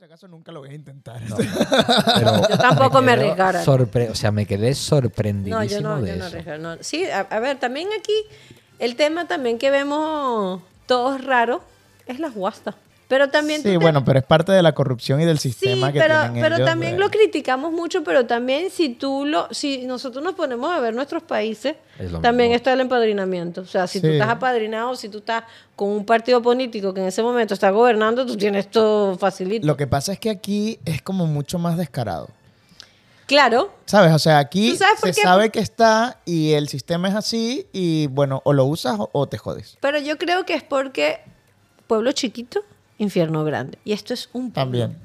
si acaso nunca lo voy a intentar. Pero Yo tampoco me arriesgara. sorpre- o sea, me quedé No, sorprendidísimo yo no, de yo no eso. arriesgo, no. Sí, a, a ver, también aquí el tema también que vemos todos raro es las guastas. Pero también tú Sí, te- bueno, pero es parte de la corrupción y del Sí, sistema que pero, tienen pero ellos, también lo criticamos mucho, pero también si tú lo, si nosotros nos ponemos a ver nuestros países, Es también mismo. está el empadrinamiento. O sea, si tú Sí. estás apadrinado, si tú estás con un partido político que en ese momento está gobernando, tú tienes todo facilito. Lo que pasa es que aquí es como mucho más descarado. Claro, ¿Sabes? O sea, aquí ¿Tú se qué? sabe que está y el sistema es así y bueno, o lo usas o, o te jodes. pero yo creo que es porque pueblo chiquito, infierno grande. Y esto es un. También.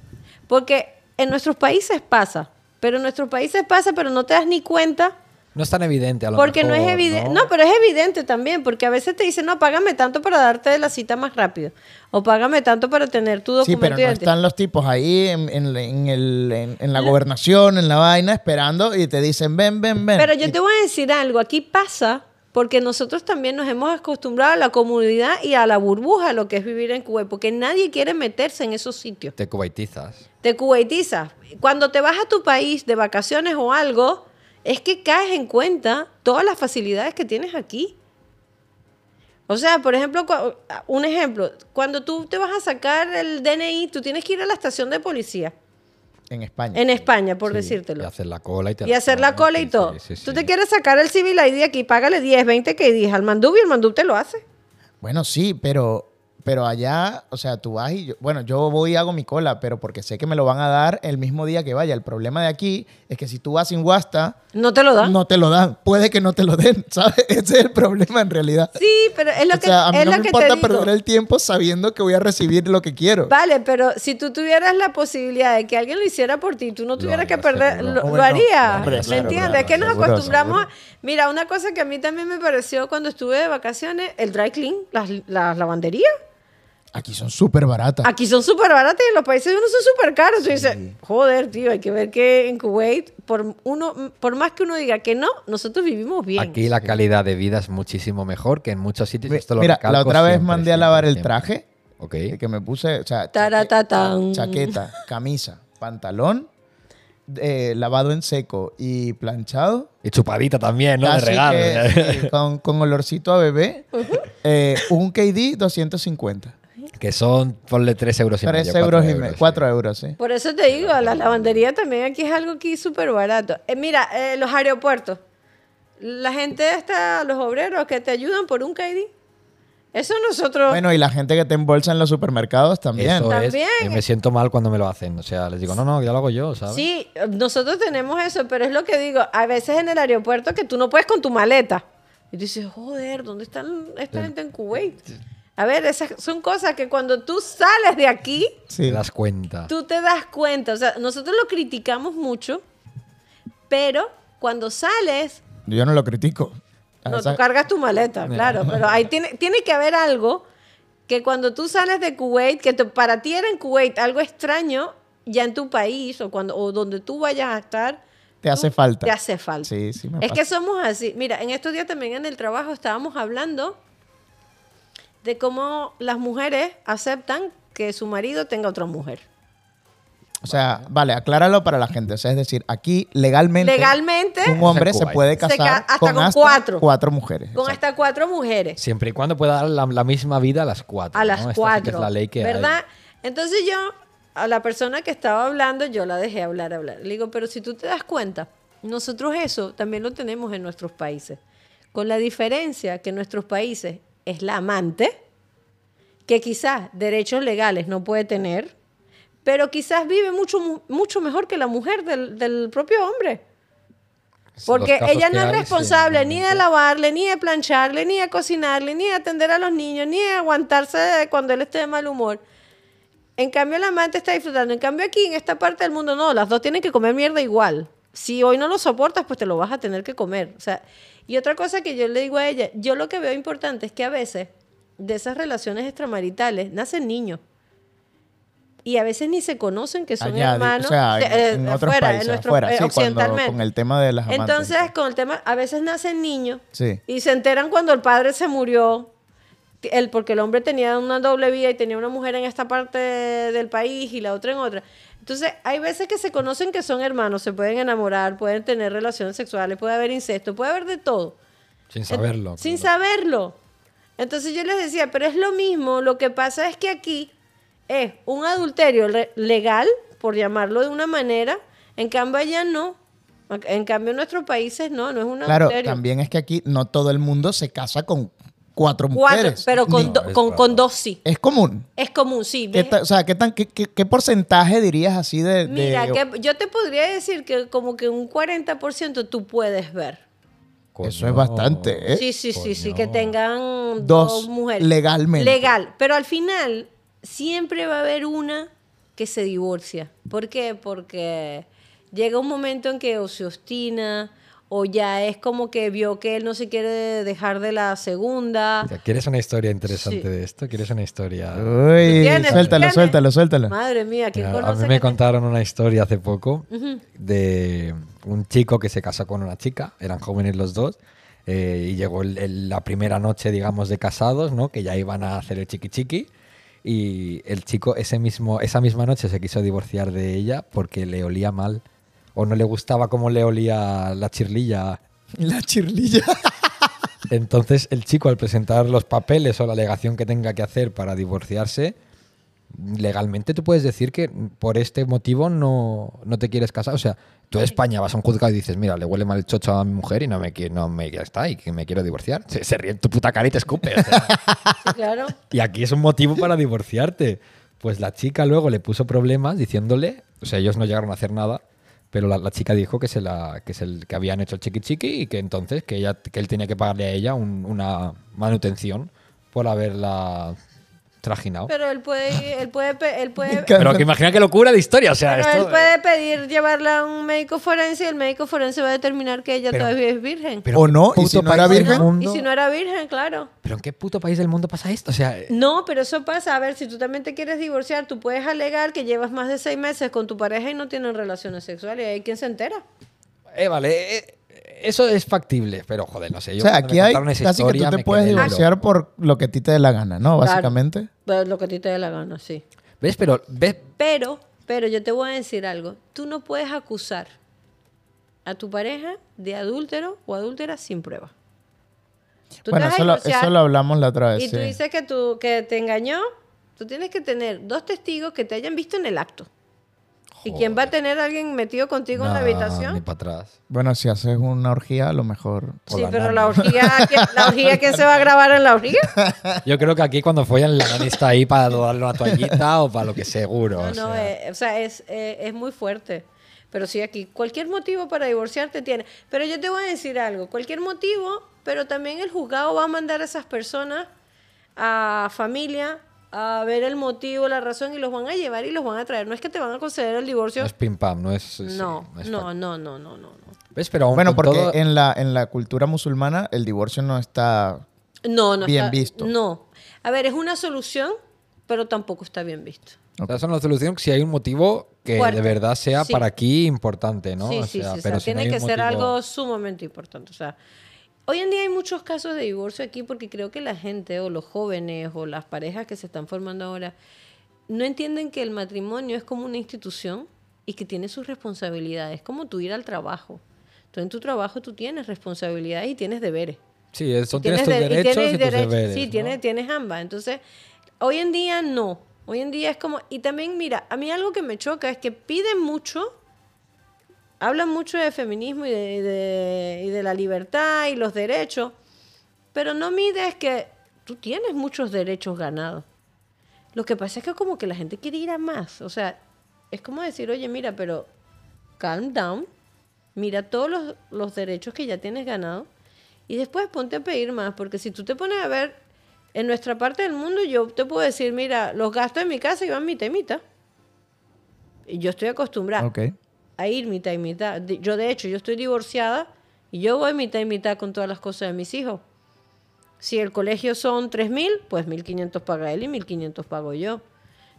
Porque en nuestros países pasa, pero en nuestros países pasa, pero no te das ni cuenta No es tan evidente a lo Porque no es mejor, evidente. ¿no? pero es evidente también, porque a veces te dicen, no, págame tanto para darte la cita más rápido. O págame tanto para tener tu Sí, documento pero de no están los tipos ahí en, en- en el- en- en la gobernación, en la vaina, esperando y te dicen, ven, ven, ven. Pero yo Y- te voy a decir algo, aquí pasa porque nosotros también nos hemos acostumbrado a la comunidad y a la burbuja, lo que es vivir en Kuwait, porque nadie quiere meterse en esos sitios. Te cubaitizas. Te kuwaitizas. Cuando te vas a tu país de vacaciones o algo, es que caes en cuenta todas las facilidades que tienes aquí. O sea, por ejemplo, un ejemplo, cuando tú te vas a sacar el DNI, tú tienes que ir a la estación de policía En España. en España, por Sí, decírtelo. Y hacer la cola y te Y hacer la cola y todo. sí, sí, Tú te quieres sacar el civil ID aquí, págale 10, 20 que dices al mandub y el mandub te lo hace. Bueno, sí, pero, pero allá, o sea, tú vas y yo, bueno, yo voy y hago mi cola, pero porque sé que me lo van a dar el mismo día que vaya. El problema de aquí es que si tú vas sin Wasta, No te lo da. no te lo dan. Puede que no te lo den, ¿sabes? Ese es el problema en realidad. Sí, pero es lo o que, sea, a mí es no lo me que importa te digo. perder el tiempo sabiendo que voy a recibir lo que quiero. Vale, pero si tú tuvieras la posibilidad de que alguien lo hiciera por ti, tú no tuvieras que haría, perder, seguro. lo, lo. Hombre, ¿Me claro, entiendes? claro, es que nos seguro, acostumbramos. seguro. a- Mira, una cosa que a mí también me pareció cuando estuve de vacaciones, el dry clean, las, las lavanderías. Aquí son súper baratas. Aquí son súper baratas y en los países de uno son súper caros. Tú dices, joder, tío, hay que ver que en Kuwait, por, uno, por más que uno diga que no, nosotros vivimos bien. Aquí la calidad de vida es muchísimo mejor que en muchos sitios. Esto lo Mira, la recalco otra vez siempre, mandé a siempre, lavar el traje Ok. que que me puse, o sea, chaqueta, camisa, pantalón, eh, lavado en seco y planchado. Y chupadita también, ¿no? De regalo. que, sí, con, con olorcito a bebé. eh, un KD 250. Que son, ponle 3 euros y 3 medio. euros y medio. sí. 4 euros, sí. Por eso te digo, la lavandería también aquí es algo aquí súper barato. Eh, mira, eh, los aeropuertos. La gente está, los obreros que te ayudan por un KD. Eso nosotros... Bueno, y la gente que te embolsa en los supermercados también. Eso es. También. Y me siento mal cuando me lo hacen. O sea, les digo, no, no, ya lo hago yo, ¿sabes? Sí, nosotros tenemos eso, pero es lo que digo, a veces en el aeropuerto que tú no puedes con tu maleta. Y dices, joder, ¿dónde están esta gente en Kuwait? A ver, esas son cosas que cuando tú sales de aquí, Sí. Te das cuenta. tú te das cuenta. O sea, nosotros lo criticamos mucho, pero cuando sales, Yo no lo critico. no, Esa- tú cargas tu maleta, claro, pero ahí tiene, tiene que haber algo que cuando tú sales de Kuwait, que te- para ti era en Kuwait algo extraño, ya en tu país o, cuando, o donde tú vayas a estar, Te hace falta. te hace falta. Sí, sí me es pasa. que somos así. Mira, en estos días también en el trabajo estábamos hablando de cómo las mujeres aceptan que su marido tenga otra mujer. O sea, vale, acláralo para la gente. O sea, es decir, aquí legalmente, Legalmente, un hombre se puede Se casar ca- hasta con, con hasta cuatro. cuatro mujeres. con Exacto. hasta cuatro mujeres. Siempre y cuando pueda dar la, la misma vida a las cuatro. A ¿no? las Esta sí cuatro. es la ley que hay. ¿Verdad? Entonces yo, a la persona que estaba hablando, yo la dejé hablar, hablar. Le digo, pero si tú te das cuenta, nosotros eso también lo tenemos en nuestros países. Con la diferencia que en nuestros países es la amante, que quizás derechos legales no puede tener, pero quizás vive mucho, mu- mucho mejor que la mujer del, del propio hombre. Porque ella no es hay, sí, responsable ni de lavarle, ni de plancharle, ni de cocinarle, ni de atender a los niños, ni de aguantarse cuando él esté de mal humor. En cambio, la amante está disfrutando. En cambio, aquí, en esta parte del mundo, no, las dos tienen que comer mierda igual. Si hoy no lo soportas, pues te lo vas a tener que comer. O sea, y otra cosa que yo le digo a ella, yo lo que veo importante es que a veces de esas relaciones extramaritales nacen niños. Y a veces ni se conocen que son hermanos. o sea, de- eh, en otros afuera, países, en nuestro, eh, sí, cuando- occidentalmente. con el tema de las amantes. Entonces, con el tema, a veces nacen niños Sí. y se enteran cuando el padre se murió. él, porque el hombre tenía una doble vida y tenía una mujer en esta parte del país y la otra en otra. Entonces, hay veces que se conocen que son hermanos, se pueden enamorar, pueden tener relaciones sexuales, puede haber incesto, puede haber de todo. Sin saberlo. Sin claro. saberlo. Entonces yo les decía, pero es lo mismo, lo que pasa es que aquí es un adulterio le- legal, por llamarlo de una manera, en cambio allá no. En cambio en nuestros países no, no es un Claro, adulterio. también es que aquí no todo el mundo se casa con cuatro, Cuatro, mujeres. pero con, do- con, dos sí. Es común. Es común, sí. ¿Qué o sea, ¿qué, tan, qué, qué- qué porcentaje dirías así de...? de- Mira, que yo te podría decir que como que un 40% tú puedes ver. Eso es bastante, ¿eh? Sí, sí, sí, sí, que tengan Dos dos, mujeres. legalmente. Legal, pero al final siempre va a haber una que se divorcia. ¿Por qué? Porque llega un momento en que o se obstina o ya es como que vio que él no se quiere dejar de la segunda. ¿Quieres una historia interesante Sí. de esto? ¿Quieres una historia? Uy, tienes? suéltalo, ¿Tienes? suéltalo, suéltalo. Madre mía, ¿quién Mira, a conoce mí me que te- contaron una historia hace poco de un chico que se casó con una chica, eran jóvenes los dos, eh, y llegó el- el- la primera noche, digamos, de casados, ¿no? Que ya iban a hacer el chiqui chiqui. Y el chico ese mismo, esa misma noche se quiso divorciar de ella porque le olía mal. O no le gustaba cómo le olía la chirlilla. La chirlilla. Entonces el chico al presentar los papeles o la alegación que tenga que hacer para divorciarse, legalmente tú puedes decir que por este motivo no, no te quieres casar. O sea, tú en España vas a un juzgado y dices, mira, le huele mal el chocho a mi mujer y no me, qui- no me ya está y que me quiero divorciar. Se, se ríe en tu puta cara y te escupe. o sea. Sí, claro. y aquí es un motivo para divorciarte. Pues la chica luego le puso problemas diciéndole, o sea, ellos no llegaron a hacer nada, pero la, la chica dijo que se la que, se, que habían hecho el chiqui chiqui y que entonces que ella que él tenía que pagarle a ella un- una manutención por haberla trajinado. Pero, Pero él puede, él puede, él puede, encanta. que imagina qué locura de historia, o sea, pero esto- él puede pedir llevarla a un médico forense y el médico forense va a determinar que ella Pero- todavía es virgen. pero ¿O ¿qué no? ¿Y puto si no era virgen? mundo- Y si no era virgen, claro. ¿Pero en qué puto país del mundo pasa esto? O sea, No, pero eso pasa. A ver, si tú también te quieres divorciar, tú puedes alegar que llevas más de seis meses con tu pareja y no tienen relaciones sexuales. Y hay quien se entera. eh, vale, eh, eso es factible, pero joder, no sé. O Yo sea, cuando aquí hay casi que historia, tú te puedes divorciar por lo que a ti te dé la gana, ¿no? Básicamente. Pues lo que a ti te dé la gana, sí. ¿Ves? Pero, ¿ves? Pero, pero yo te voy a decir algo. Tú no puedes acusar a tu pareja de adúltero o adúltera sin prueba. Tú Bueno, eso lo, eso lo hablamos la otra vez. y tú sí. dices que, tú, que te engañó. Tú tienes que tener dos testigos que te hayan visto en el acto. ¿Y quién va a tener a alguien metido contigo en la No, habitación? Ni para atrás. Bueno, si haces una orgía, a lo mejor. Sí, la pero nana. la orgía, ¿quién- la orgía, ¿quién se va a grabar en la orgía? Yo creo que aquí cuando follan la nani está ahí para darle una toallita o para lo que seguro. No, o no, sea. eh, o sea, es, eh, es muy fuerte. Pero sí, aquí cualquier motivo para divorciarte tiene. Pero yo te voy a decir algo, cualquier motivo, pero también el juzgado va a mandar a esas personas a familia a ver el motivo, la razón y los van a llevar y los van a traer. No es que te van a conceder el divorcio. No es pim pam, no es. sí, No, no es no, no, no, no, no, no. ¿Ves? Pero aún Bueno, porque todo- en, la, en la cultura musulmana el divorcio no está. No, no Bien está- visto. No. A ver, es una solución, pero tampoco está bien visto. o sea, es una solución si hay un motivo que Fuerte. de verdad sea Sí. para aquí importante, ¿no? Sí, O sí, sea, sí. o pero sea, si no tiene hay que un ser motivo- algo sumamente importante. O sea, hoy en día hay muchos casos de divorcio aquí porque creo que la gente o los jóvenes o las parejas que se están formando ahora no entienden que el matrimonio es como una institución y que tiene sus responsabilidades, como tú ir al trabajo. Tú en tu trabajo tú tienes responsabilidades y tienes deberes. Sí, es- son- tienes, de- tus derechos y, tienes tus derechos. deberes. Sí, ¿no? tienes, tienes ambas. Entonces, hoy en día no. Hoy en día es como... Y también, mira, a mí algo que me choca es que piden mucho, hablan mucho de feminismo y de, la libertad y los derechos, pero no mides que tú tienes muchos derechos ganados. Lo que pasa es que como que la gente quiere ir a más. O sea, es como decir, oye, mira, pero calm down, mira todos los, derechos que ya tienes ganado y después ponte a pedir más, porque si tú te pones a ver, en nuestra parte del mundo yo te puedo decir, mira, los gastos de mi casa iban mitad y mitad. Y yo estoy acostumbrada Ok. A ir mitad y mitad. Yo, de hecho, yo estoy divorciada y yo voy mitad y mitad con todas las cosas de mis hijos. Si el colegio son 3.000, pues 1.500 paga él y 1.500 pago yo.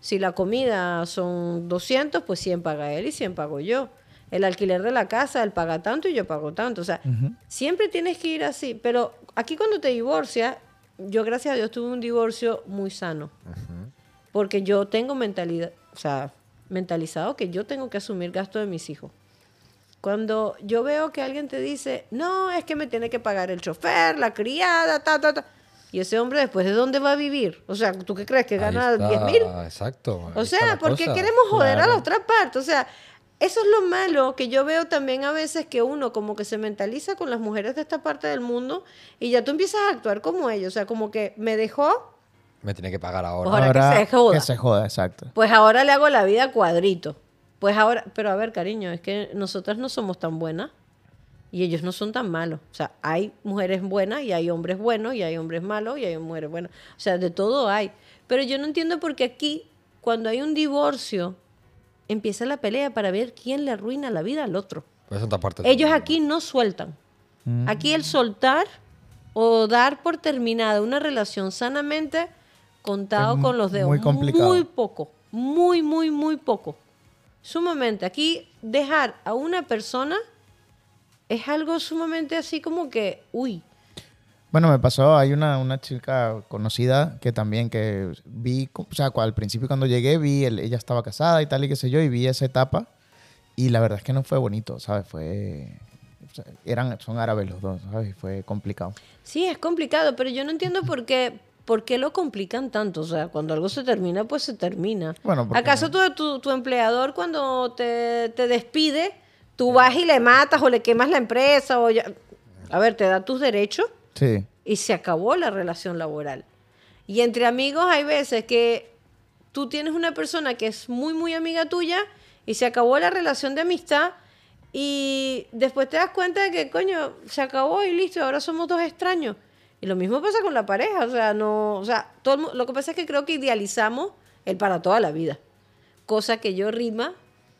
Si la comida son 200, pues 100 paga él y 100 pago yo. El alquiler de la casa, él paga tanto y yo pago tanto. O sea, siempre tienes que ir así. Pero aquí cuando te divorcias, yo gracias a Dios tuve un divorcio muy sano. Porque yo tengo mentalidad, o sea, mentalizado que yo tengo que asumir gasto de mis hijos. Cuando yo veo que alguien te dice, no, es que me tiene que pagar el chofer, la criada, ta, ta, ta. Y ese hombre después, ¿de dónde va a vivir? O sea, ¿tú qué crees? ¿Que gana está, 10 mil? Exacto. O sea, ¿por qué queremos joder a la otra parte? O sea, eso es lo malo que yo veo también a veces que uno como que se mentaliza con las mujeres de esta parte del mundo y ya tú empiezas a actuar como ellos. O sea, como que me dejó, Me tiene que pagar ahora. Ahora que se joda. Que se joda, exacto. pues ahora le hago la vida cuadrito. Pues ahora, pero a ver, cariño, es que nosotras no somos tan buenas y ellos no son tan malos. O sea, hay mujeres buenas y hay hombres buenos y hay hombres malos y hay mujeres buenas. O sea, de todo hay. Pero yo no entiendo por qué aquí, cuando hay un divorcio, empieza la pelea para ver quién le arruina la vida al otro. Pues parte Ellos aquí no sueltan. Mm. Aquí el soltar o dar por terminada una relación sanamente contado Es con los dedos. muy complicado. Muy poco. Muy, muy, muy poco. Sumamente. Aquí dejar a una persona es algo sumamente así como que, uy, Bueno, me pasó, hay una, una chica conocida que también que vi, o sea, al principio cuando llegué vi, el- ella estaba casada y tal y qué sé yo, y vi esa etapa y la verdad es que no fue bonito, ¿sabes? Fue, eran, son árabes los dos, ¿sabes? Y fue complicado. Sí, es complicado, pero yo no entiendo por qué, por qué lo complican tanto. O sea, cuando algo se termina, pues se termina. Bueno, ¿Acaso tu, tu, tu empleador cuando te, te despide, tú vas y le matas o le quemas la empresa? o ya- A ver, te da tus derechos Sí, y se acabó la relación laboral. Y entre amigos hay veces que tú tienes una persona que es muy, muy amiga tuya y se acabó la relación de amistad y después te das cuenta de que, coño, se acabó y listo, ahora somos dos extraños. Y lo mismo pasa con la pareja, o sea, no, o sea, todo el lo que pasa es que creo que idealizamos el para toda la vida. Cosa que yo rima,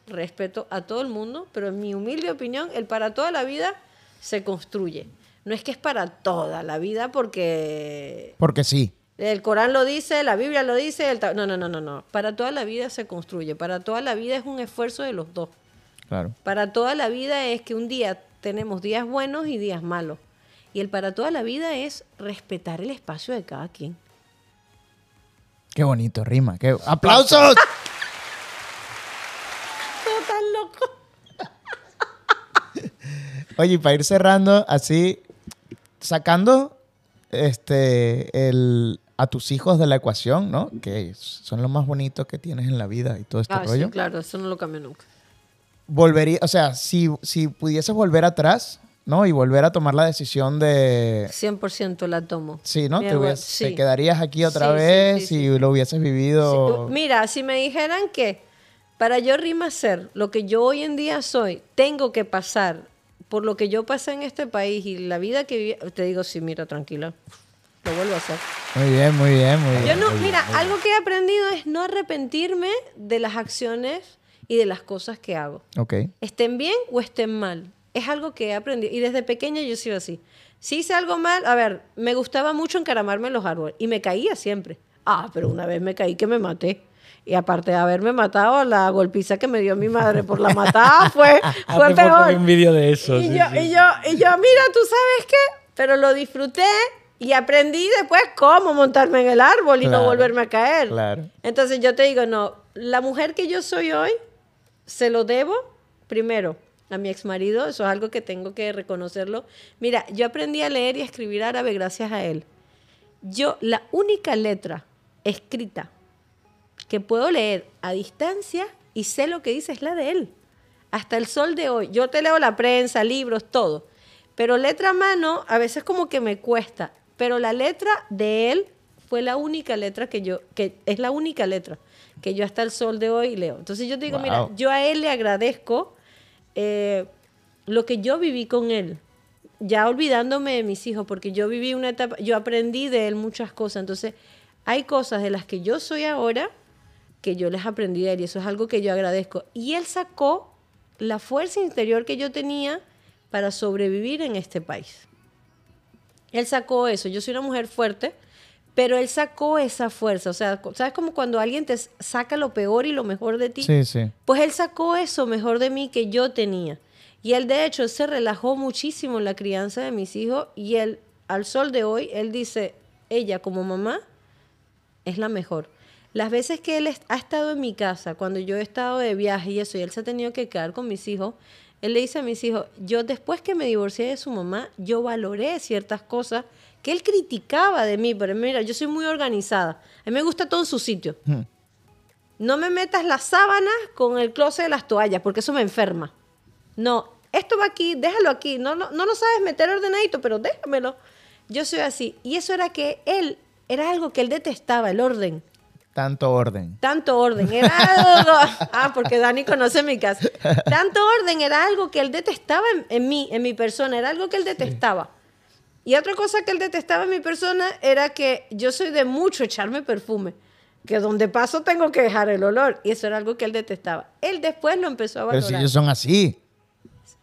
respeto a todo el mundo, pero en mi humilde opinión, el para toda la vida se construye. No es que es para toda la vida porque porque sí. el Corán lo dice, la Biblia lo dice, el no, no, no, no, no. Para toda la vida se construye, para toda la vida es un esfuerzo de los dos. Claro. Para toda la vida es que un día tenemos días buenos y días malos. Y el para toda la vida es respetar el espacio de cada quien. Qué bonito, rima. Qué... ¡Aplausos! Todo tan loco. Oye, y para ir cerrando, así, sacando este, el, a tus hijos de la ecuación, ¿no? Que son lo más bonito que tienes en la vida y todo este Ah, sí, rollo. claro, eso no lo cambio nunca. Volvería, o sea, si, si pudieses volver atrás, ¿no? Y volver a tomar la decisión de... 100% la tomo. Sí, ¿no? Te, abuela- hubies- sí. te quedarías aquí otra Sí, vez sí, sí. y lo hubieses vivido... Sí, Mira, si me dijeran que para yo rima ser lo que yo hoy en día soy, tengo que pasar por lo que yo pasé en este país y la vida que viví, te digo, sí, mira, tranquila, lo vuelvo a hacer. Muy bien, muy bien, muy bien. Yo no, mira, algo que he aprendido es no arrepentirme de las acciones y de las cosas que hago. Ok. Estén bien o estén mal. Es algo que he aprendido. Y desde pequeña yo he sido así. Si hice algo mal, a ver, me gustaba mucho encaramarme en los árboles y me caía siempre. Ah, pero una vez me caí que me maté. Y aparte de haberme matado, la golpiza que me dio mi madre por la matada fue, fue Hace poco peor. un vídeo de eso. Y sí, yo, sí. y, yo, y yo, mira, tú sabes qué, pero lo disfruté y aprendí después cómo montarme en el árbol y Claro, no volverme a caer. claro. Entonces yo te digo, no, la mujer que yo soy hoy, se lo debo primero a mi ex marido, eso es algo que tengo que reconocerlo. Mira, yo aprendí a leer y a escribir árabe gracias a él. Yo, la única letra escrita que puedo leer a distancia y sé lo que dice es la de él. Hasta el sol de hoy. Yo te leo la prensa, libros, todo. Pero letra a mano a veces como que me cuesta. Pero la letra de él fue la única letra que yo, que es la única letra que yo hasta el sol de hoy leo. Entonces yo te digo, mira, yo a él le agradezco eh, lo que yo viví con él. Ya olvidándome de mis hijos, porque yo viví una etapa, yo aprendí de él muchas cosas. Entonces, hay cosas de las que yo soy ahora que yo les aprendí de él y eso es algo que yo agradezco. Y él sacó la fuerza interior que yo tenía para sobrevivir en este país. Él sacó eso. Yo soy una mujer fuerte, pero él sacó esa fuerza. O sea, ¿sabes como cuando alguien te saca lo peor y lo mejor de ti? Sí, sí. Pues él sacó eso mejor de mí que yo tenía. Y él, de hecho, se relajó muchísimo en la crianza de mis hijos y él, al sol de hoy, él dice, ella como mamá es la mejor. Las veces que él ha estado en mi casa, cuando yo he estado de viaje y eso, y él se ha tenido que quedar con mis hijos, él le dice a mis hijos, yo después que me divorcié de su mamá, yo valoré ciertas cosas que él criticaba de mí, pero mira, yo soy muy organizada, a mí me gusta todo en su sitio. No me metas las sábanas con el closet de las toallas, porque eso me enferma. No, esto va aquí, déjalo aquí. No, no, no lo sabes meter ordenadito, pero déjamelo. Yo soy así. Y eso era que él, era algo que él detestaba, el orden. Tanto orden. Tanto orden, era algo... Ah, porque Dani conoce mi casa. Tanto orden era algo que él detestaba en, en mí, en mi persona, era algo que él detestaba. Y otra cosa que él detestaba en mi persona era que yo soy de mucho echarme perfume, que donde paso tengo que dejar el olor, y eso era algo que él detestaba. Él después lo empezó a Pero valorar. si ellos son así.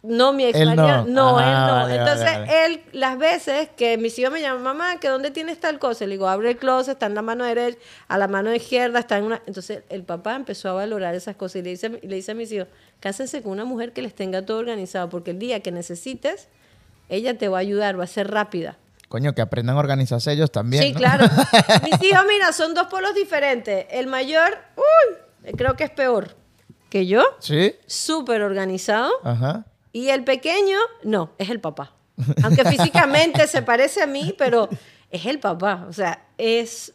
No, mi ex Él no. no, Ah, él no. vale, Entonces, vale, vale. él, las veces que mis hijos me llaman, mamá, ¿que dónde tienes tal cosa? Le digo, abre el closet, está en la mano derecha, a la mano izquierda, está en una... Entonces, el papá empezó a valorar esas cosas y le dice, le dice a mis hijos, cásense con una mujer que les tenga todo organizado, porque el día que necesites, ella te va a ayudar, va a ser rápida. Coño, que aprendan a organizarse ellos también. sí, ¿no? claro. mis hijos, mira, son dos polos diferentes. El mayor, uy, creo que es peor que yo, Sí. súper organizado. Ajá. Y el pequeño, no, es el papá. Aunque físicamente se parece a mí, pero es el papá. O sea, es,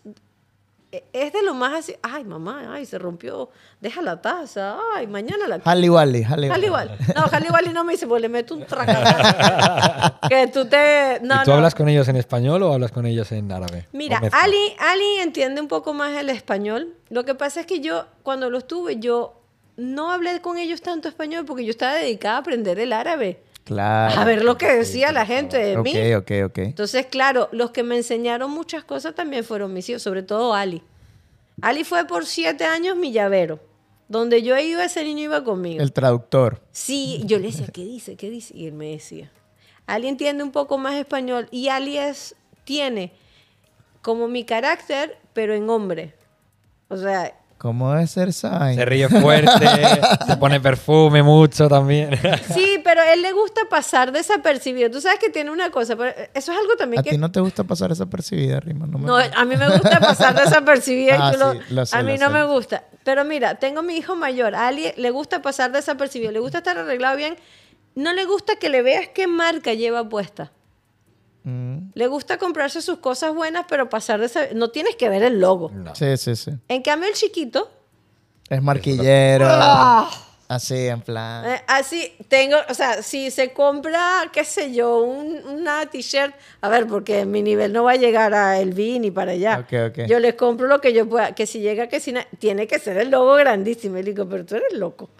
es de lo más así. Ay, mamá, ay, se rompió. Deja la taza. Ay, mañana la. Halley Wally, Halley Jali igual. No, y no me dice, pues le meto un tracazo. que tú te. No, ¿Y tú no. hablas con ellos en español o hablas con ellos en árabe? Mira. Ali, Ali entiende un poco más el español. Lo que pasa es que yo, cuando los tuve, yo no hablé con ellos tanto español porque yo estaba dedicada a aprender el árabe. Claro. A ver lo que decía la gente de Ok, mí. ok, ok. Entonces, claro, los que me enseñaron muchas cosas también fueron mis hijos, sobre todo Ali. Ali fue por siete años mi llavero. Donde yo iba, ese niño iba conmigo. El traductor. Sí, yo le decía, ¿qué dice? ¿Qué dice? Y él me decía. Ali entiende un poco más español y Ali es, tiene como mi carácter, pero en hombre. O sea, ¿Cómo debe ser Sainz? Se ríe fuerte, se pone perfume mucho también. sí, pero a él le gusta pasar desapercibido. Tú sabes que tiene una cosa, pero eso es algo también ¿A que... ti no te gusta pasar esa percibida, Rima? No, me No, a mí me gusta pasar desapercibida. Ah, tú lo- sí, lo sé, a mí lo no sé. me gusta. Pero mira, tengo mi hijo mayor. A Ali le gusta pasar desapercibido. Le gusta estar arreglado bien. No le gusta que le veas qué marca lleva puesta. Mm, Le gusta comprarse sus cosas buenas, pero pasar de No tienes que ver el logo. No. Sí, sí, sí. En cambio, el chiquito, Es marquillero. ¡ah! Así, en plan. eh, así tengo, o sea, si se compra, qué sé yo, un- una t-shirt, a ver, porque mi nivel no va a llegar a el B ni para allá. Ok, ok. Yo les compro lo que yo pueda, que si llega, que si tiene que ser el logo grandísimo. Y le digo, pero tú eres loco.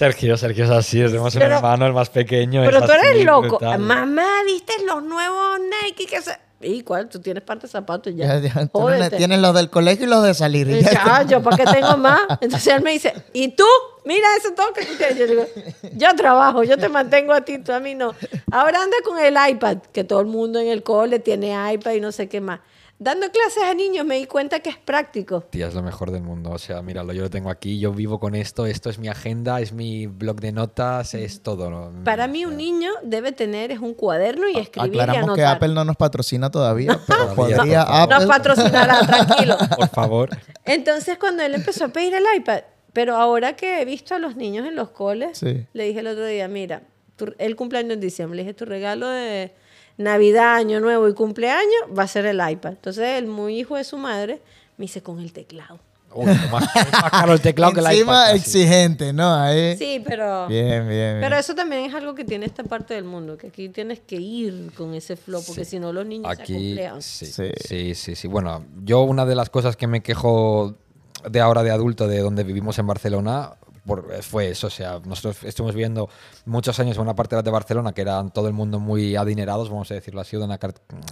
Sergio, Sergio es así, tenemos un Pero- hermano, el más pequeño. Pero es tú eres así, loco. brutal. Mamá, ¿viste los nuevos Nike que se... ¿Y cuál? Tú tienes parte de zapatos ya. Ya, ya, tú no- tienes los del colegio y los de salir. y ya yo para qué tengo más. Entonces él me dice, ¿y tú? Mira eso todo que tú tienes. Yo le digo, yo trabajo, yo te mantengo a ti, tú a mí no. Ahora anda con el iPad, que todo el mundo en el cole tiene iPad y no sé qué más. Dando clases a niños me di cuenta que es práctico. Tía, es lo mejor del mundo. O sea, míralo, yo lo tengo aquí, yo vivo con esto, esto es mi agenda, es mi blog de notas, es todo. ¿no? Para mí un niño debe tener es un cuaderno y escribir y Aclaramos que anotar. Apple no nos patrocina todavía, pero podría por favor. Nos Apple. patrocinará, tranquilo. Por favor. Entonces, cuando él empezó a pedir el iPad, pero ahora que he visto a los niños en los coles, Sí. le dije el otro día, mira, tu- el cumpleaños en diciembre, le dije, tu regalo de Navidad, Año Nuevo y cumpleaños va a ser el iPad. Entonces, el muy hijo de su madre me dice con el teclado. Uy, más, caro el teclado que el Encima iPad. exigente, ¿no? Ahí. Sí, pero... Bien, bien, bien. Pero eso también es algo que tiene esta parte del mundo, que aquí tienes que ir con ese flow, porque si no los niños se Aquí, acomplean. sí, Sí. sí, sí, sí. Bueno, yo una de las cosas que me quejo de ahora de adulto, de donde vivimos en Barcelona, por- fue eso. O sea, nosotros estuvimos viviendo muchos años en una parte de Barcelona que eran todo el mundo muy adinerados, vamos a decirlo así, de una,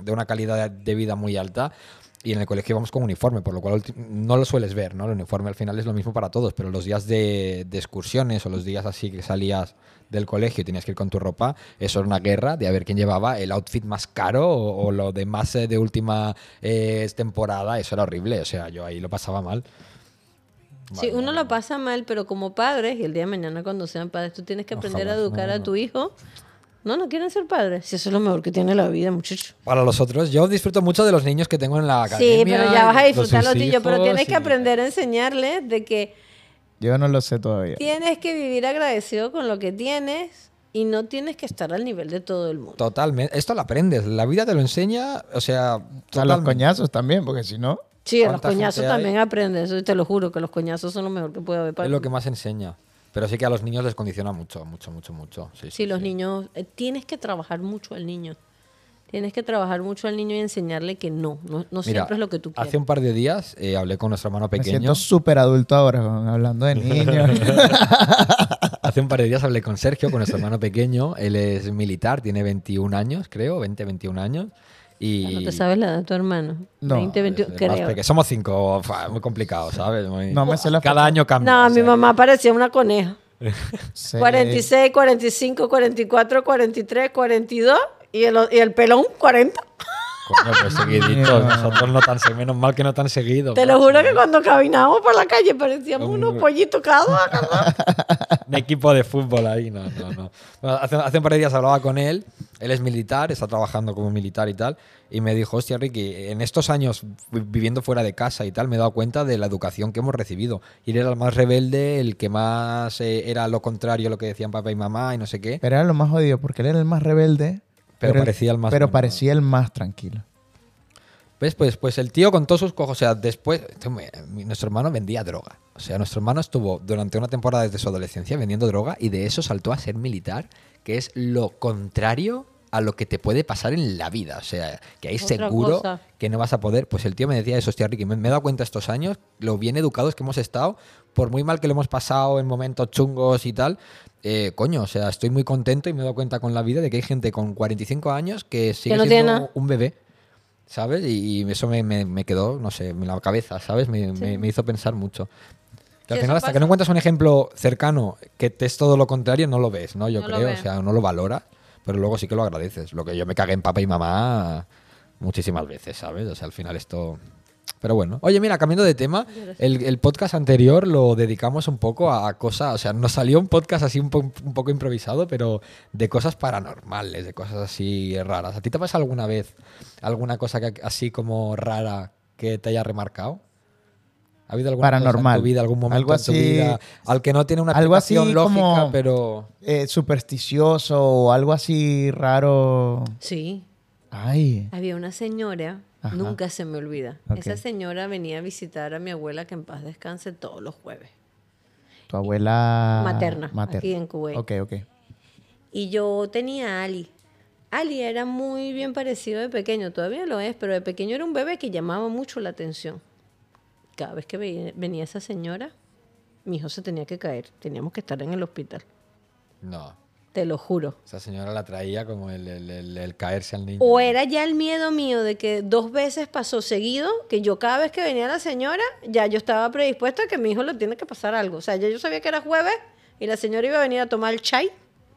de una calidad de vida muy alta. Y en el colegio íbamos con uniforme, por lo cual no lo sueles ver, ¿no? El uniforme al final es lo mismo para todos, pero los días de, de excursiones o los días así que salías del colegio y tenías que ir con tu ropa, eso era una guerra de a ver quién llevaba el outfit más caro o, o lo de más eh, de última eh, temporada, eso era horrible, o sea, yo ahí lo pasaba mal. Sí, uno lo pasa mal, pero como padres, y el día de mañana cuando sean padres, tú tienes que aprender a educar no, a no. tu hijo. No, no quieren ser padres. Si eso es lo mejor que tiene la vida, muchacho. Para los otros, yo disfruto mucho de los niños que tengo en la academia. Sí, pero ya vas a disfrutar los niños. Pero tienes que aprender a enseñarles de que Yo no lo sé todavía. tienes que vivir agradecido con lo que tienes y no tienes que estar al nivel de todo el mundo. Totalmente. Esto lo aprendes. La vida te lo enseña, o sea, O sea, los coñazos también, porque si no... Sí, los ¿Cuánta coñazos gente hay? también aprendes. Eso te lo juro, que los coñazos son lo mejor que puede haber para Es lo que más enseña. Pero sí que a los niños les condiciona mucho, mucho, mucho, mucho. Sí, sí, Sí, los sí. niños, eh, tienes que trabajar mucho al niño. Tienes que trabajar mucho al niño y enseñarle que no, no, no Mira, siempre es lo que tú quieres. hace un par de días eh, hablé con nuestro hermano Me pequeño. siento súper adulto ahora, hablando de niños. Hace un par de días hablé con Sergio, con nuestro hermano pequeño. Él es militar, tiene 21 años, creo, 20, 21 años. Y ¿No te sabes la edad de tu hermano? No, 20, es- 21, es más creo. peque- Somos cinco, muy complicado, ¿sabes? Muy- No me sé la Cada año cambia. No, o mi sea, mamá parecía una coneja. Sí. 46, 45, 44, 43, 42 y el, y el pelón 40. Coño, pues seguiditos. Nosotros no tan menos mal que no tan seguido. Te lo juro que cuando caminábamos por la calle parecíamos unos pollitos cada. Un equipo de fútbol ahí, no, no, no. Bueno, hace, hace un par de días hablaba con él, él es militar, está trabajando como militar y tal, y me dijo, hostia, Ricky, en estos años vi- viviendo fuera de casa y tal, me he dado cuenta de la educación que hemos recibido. Y él era el más rebelde, el que más eh, era lo contrario a lo que decían papá y mamá y no sé qué. Pero era lo más jodido, porque él era el más rebelde. Pero parecía el más Pero parecía el más tranquilo. ¿Ves? Pues, pues el tío con todos sus cojos, o sea, después, mi- nuestro hermano vendía droga. O sea, nuestro hermano estuvo durante una temporada desde su adolescencia vendiendo droga y de eso saltó a ser militar, que es lo contrario a lo que te puede pasar en la vida. O sea, que Otra seguro cosa. que no vas a poder. Pues el tío me decía eso, hostia, Ricky, me, me he dado cuenta estos años, lo bien educados que hemos estado, por muy mal que lo hemos pasado en momentos chungos y tal. Eh, coño, o sea, estoy muy contento y me he dado cuenta con la vida de que hay gente con 45 años que sigue no siendo un bebé. ¿Sabes? Y, y eso me, me- me quedó, no sé, en la cabeza, ¿sabes? Me, me- me hizo pensar mucho. Que al final, hasta que no encuentras un ejemplo cercano que te es todo lo contrario, no lo ves, ¿no? Yo No creo, o sea, no lo valoras, pero luego sí que lo agradeces. Lo que yo me cagué en papá y mamá muchísimas veces, ¿sabes? O sea, al final esto... Pero bueno, oye, mira, cambiando de tema, el, el podcast anterior lo dedicamos un poco a cosas, o sea, nos salió un podcast así un, po- un poco improvisado, pero de cosas paranormales, de cosas así raras. ¿A ti te pasa alguna vez alguna cosa que, así como rara que te haya remarcado? ¿Ha habido alguna cosa en Paranormal. tu vida, algún momento Algo en tu así- vida al que no tiene una algo así explicación lógica, como- pero Eh, supersticioso o algo así raro. Sí, Ay. había una señora, Ajá. nunca se me olvida. Esa señora venía a visitar a mi abuela que en paz descanse todos los jueves. Tu abuela. Materna, aquí en Kuwait. Ok, ok. Y yo tenía a Ali. Ali era muy bien parecido de pequeño, todavía lo es, pero de pequeño era un bebé que llamaba mucho la atención. Cada vez que ve- venía esa señora, mi hijo se tenía que caer. Teníamos que estar en el hospital. no. Te lo juro. Esa señora la traía como el, el- el- el caerse al niño. O era ya el miedo mío de que dos veces pasó seguido, que yo cada vez que venía la señora, ya yo estaba predispuesta a que mi hijo le tiene que pasar algo. O sea, ya yo sabía que era jueves y la señora iba a venir a tomar el chai,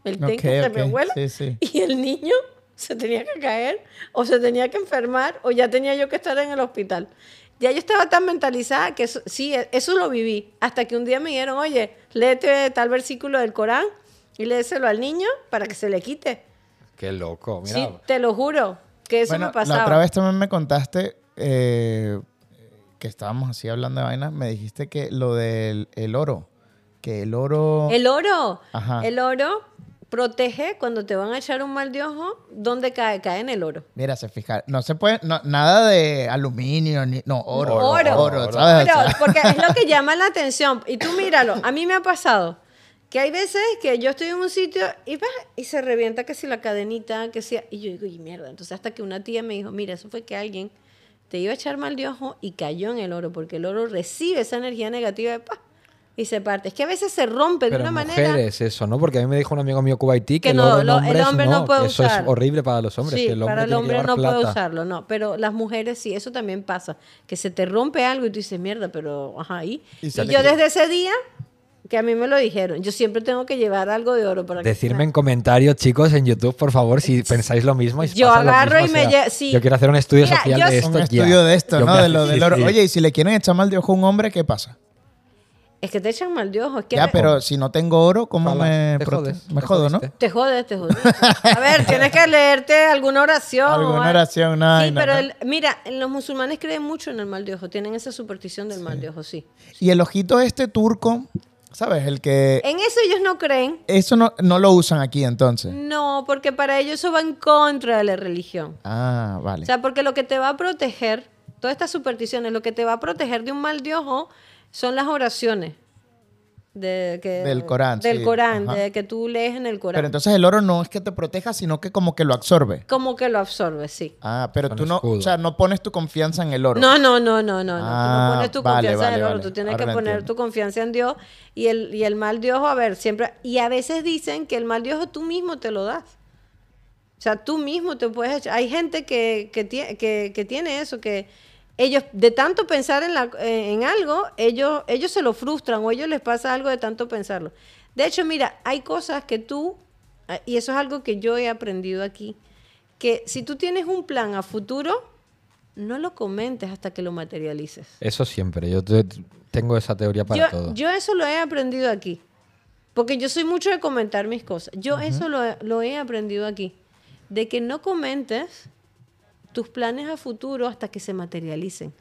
el té Ok, de ok. mi abuela, Sí, sí. y el niño se tenía que caer o se tenía que enfermar o ya tenía yo que estar en el hospital. Ya yo estaba tan mentalizada que eso- sí, e- eso lo viví. Hasta que un día me dijeron, oye, léete tal versículo del Corán y léeselo al niño para que se le quite. Qué loco, mira. Sí, te lo juro, que eso bueno, me pasaba. la otra vez también me contaste eh, que estábamos así hablando de vainas. Me dijiste que lo del el oro. Que el oro. El oro. Ajá. El oro protege cuando te van a echar un mal de ojo. ¿Dónde cae? Cae en el oro. Mira, se fija. No se puede. no- nada de aluminio. Ni, no, oro. Oro. Oro, ¿sabes? O Oro, sea, porque es lo que llama la atención. Y tú míralo, a mí me ha pasado que hay veces que yo estoy en un sitio y, va, y se revienta que si la cadenita, que si... Y yo digo, y mierda. Entonces hasta que una tía me dijo, mira, eso fue que alguien te iba a echar mal de ojo y cayó en el oro, porque el oro recibe esa energía negativa de pa, y se parte. Es que a veces se rompe de Pero una manera... mujeres, eso, ¿no? Porque a mí me dijo un amigo mío cubaití que, Que el no, oro en lo- el hombre no puede que eso usar. es horrible para los hombres. Sí, que el hombre para el hombre no puede plata. usarlo, no. Pero las mujeres sí, eso también pasa. Que se te rompe algo y tú dices, mierda, pero ajá, ahí. Y Y, yo que- desde ese día, que a mí me lo dijeron, yo siempre tengo que llevar algo de oro para que- Decirme en comentarios, chicos, en YouTube, por favor, si pensáis lo mismo. si Yo agarro mismo, y o me sea, lle- sí. Yo quiero hacer un estudio Mira, social yo- de esto. un ya. estudio de esto, Yo ¿no? De lo sí, del oro. sí. Oye, y si le quieren echar mal de ojo a un hombre, ¿qué pasa? Es que te echan mal de ojo. Es que Ya, me- pero si no tengo oro, ¿cómo Ojalá. me Te prote- jodes, Me te jodo, ¿no? Te jodes, te jodes. A ver, tienes que leerte alguna oración. Alguna oración, una Sí, pero ¿no? el- mira, los musulmanes creen mucho en el mal de ojo. Tienen esa superstición del mal de ojo, sí. Y el ojito este turco, ¿sabes? El que... En eso ellos no creen. Eso no, no lo usan aquí entonces. No, porque para ellos eso va en contra de la religión. Ah, vale. O sea, porque lo que te va a proteger, todas estas supersticiones, lo que te va a proteger de un mal de ojo son las oraciones. De que, Del Corán, Del sí. Corán, Ajá. de que tú lees en el Corán. pero entonces el oro no es que te proteja, sino que como que lo absorbe. Como que lo absorbes, sí. Ah, pero Con tú no, escudo. o sea, no pones tu confianza en el oro. No, no, no, no, no. no. tú Ah, no pones tu vale, confianza en el oro. vale. Tú tienes Ahora que poner entiendo. tu confianza en Dios y el, y el mal de ojo, a ver, siempre. Y a veces dicen que el mal de ojo tú mismo te lo das. O sea, tú mismo te puedes echar. Hay gente que, que, que, que tiene eso, que ellos, de tanto pensar en, la, eh, en algo, ellos, ellos se lo frustran o ellos les pasa algo de tanto pensarlo. De hecho, mira, hay cosas que tú, eh, y eso es algo que yo he aprendido aquí, que si tú tienes un plan a futuro, no lo comentes hasta que lo materialices. Eso siempre. Yo te- tengo esa teoría para Yo, todo. yo eso lo he aprendido aquí. Porque yo soy mucho de comentar mis cosas. Yo eso lo, lo he aprendido aquí. De que no comentes tus planes a futuro hasta que se materialicen.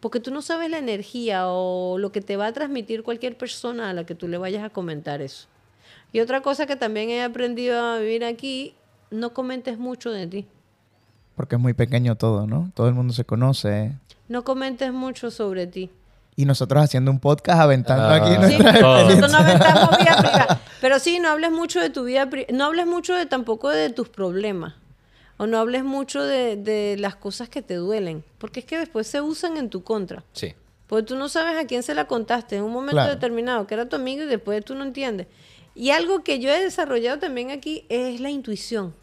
Porque tú no sabes la energía o lo que te va a transmitir cualquier persona a la que tú le vayas a comentar eso. Y otra cosa que también he aprendido a vivir aquí, no comentes mucho de ti. Porque es muy pequeño todo, ¿no? Todo el mundo se conoce. No comentes mucho sobre ti. Y nosotros haciendo un podcast aventando Ah. aquí Sí, Sí, nosotros no aventamos vida privada. Pero sí, no hables mucho de tu vida privada. No hables mucho de tampoco de tus problemas. O no hables mucho de, de las cosas que te duelen. Porque es que después se usan en tu contra. Sí. Porque tú no sabes a quién se la contaste en un momento Claro. determinado, que era tu amigo y después tú no entiendes. Y algo que yo he desarrollado también aquí es la intuición.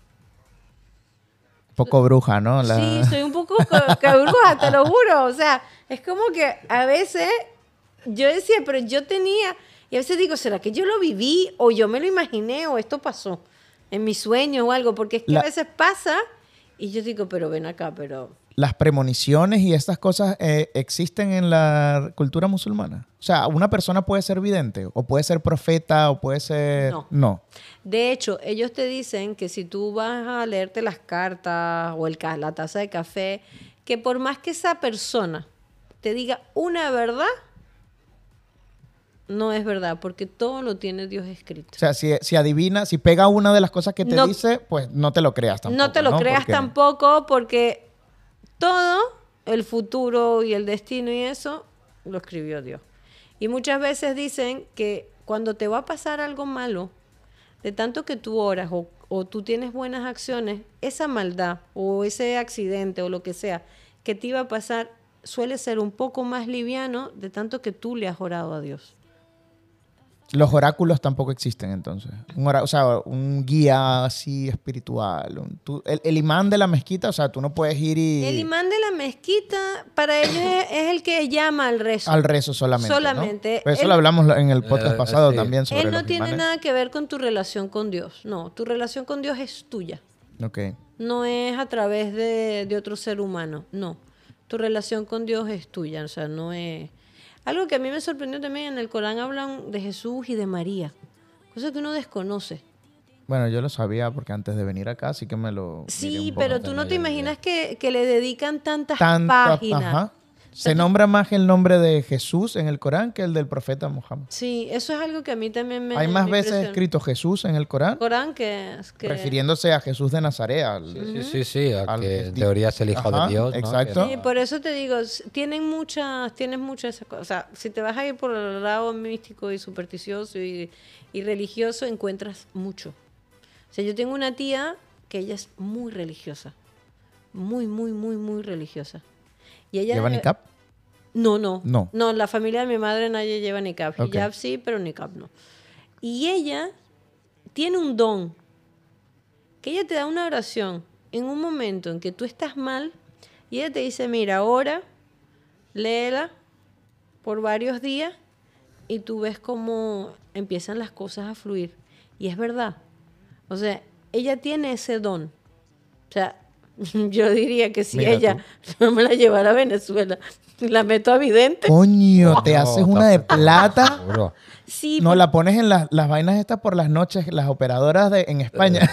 Un poco bruja, ¿no? La- Sí, soy un poco cabruja, te lo juro. O sea, es como que a veces yo decía, pero yo tenía, y a veces digo, ¿será que yo lo viví o yo me lo imaginé o esto pasó en mis sueños o algo? Porque es que La- a veces pasa y yo digo, pero ven acá, pero... Las premoniciones y estas cosas eh, existen en la cultura musulmana. O sea, una persona puede ser vidente, o puede ser profeta, o puede ser... No. No. De hecho, ellos te dicen que si tú vas a leerte las cartas o el, la taza de café, que por más que esa persona te diga una verdad, no es verdad, porque todo lo tiene Dios escrito. O sea, si, si adivina, si pega una de las cosas que te No- dice, pues no te lo creas tampoco. no te lo creas Porque- tampoco porque todo el futuro y el destino y eso lo escribió Dios. Y muchas veces dicen que cuando te va a pasar algo malo, de tanto que tú oras o, o tú tienes buenas acciones, esa maldad o ese accidente o lo que sea que te iba a pasar suele ser un poco más liviano de tanto que tú le has orado a Dios. Los oráculos tampoco existen entonces. Un o sea, un guía así espiritual. un- tú- el, el imán de la mezquita, o sea, tú no puedes ir y... El imán de la mezquita para ellos es, es el que llama al rezo. Al rezo solamente. ¿no? Solamente. Eso Él- lo hablamos en el podcast Eh, pasado sí. también sobre Él no los tiene imanes. nada que ver con tu relación con Dios. No, tu relación con Dios es tuya. Ok. No es a través de, de otro ser humano. No. Tu relación con Dios es tuya. O sea, no es. Algo que a mí me sorprendió también en el Corán hablan de Jesús y de María. Cosa que uno desconoce. Bueno, yo lo sabía porque antes de venir acá sí que me lo... Sí, pero tú no te imaginas que, que le dedican tantas Tanta- páginas. ajá. Se nombra más el nombre de Jesús en el Corán que el del profeta Muhammad. Sí, eso es algo que a mí también me Hay más me veces impresiona. escrito Jesús en el Corán, Corán que, que refiriéndose a Jesús de Nazaret. al- Sí, sí, sí. a Al que en teoría es el hijo Ajá, de Dios. ¿no? exacto. Sí, por eso te digo, tienen muchas, tienen muchas esas cosas. O sea, si te vas a ir por el lado místico y supersticioso y, y religioso, encuentras mucho. O sea, yo tengo una tía que ella es muy religiosa. Muy, muy, muy, muy religiosa. Y ella ¿Lleva niqab? No, no. No. No, la familia de mi madre nadie lleva niqab. Ok. Hijab sí, pero niqab no. Y ella tiene un don. Que ella te da una oración en un momento en que tú estás mal y ella te dice, mira, ahora léela por varios días y tú ves cómo empiezan las cosas a fluir. Y es verdad. O sea, ella tiene ese don. O sea, Yo diría que si Mira ella no me la llevara a Venezuela, la meto a vidente. Coño, te No, haces una de plata. Seguro. Sí, No, la pones en las, las vainas estas por las noches, las operadoras de, en España.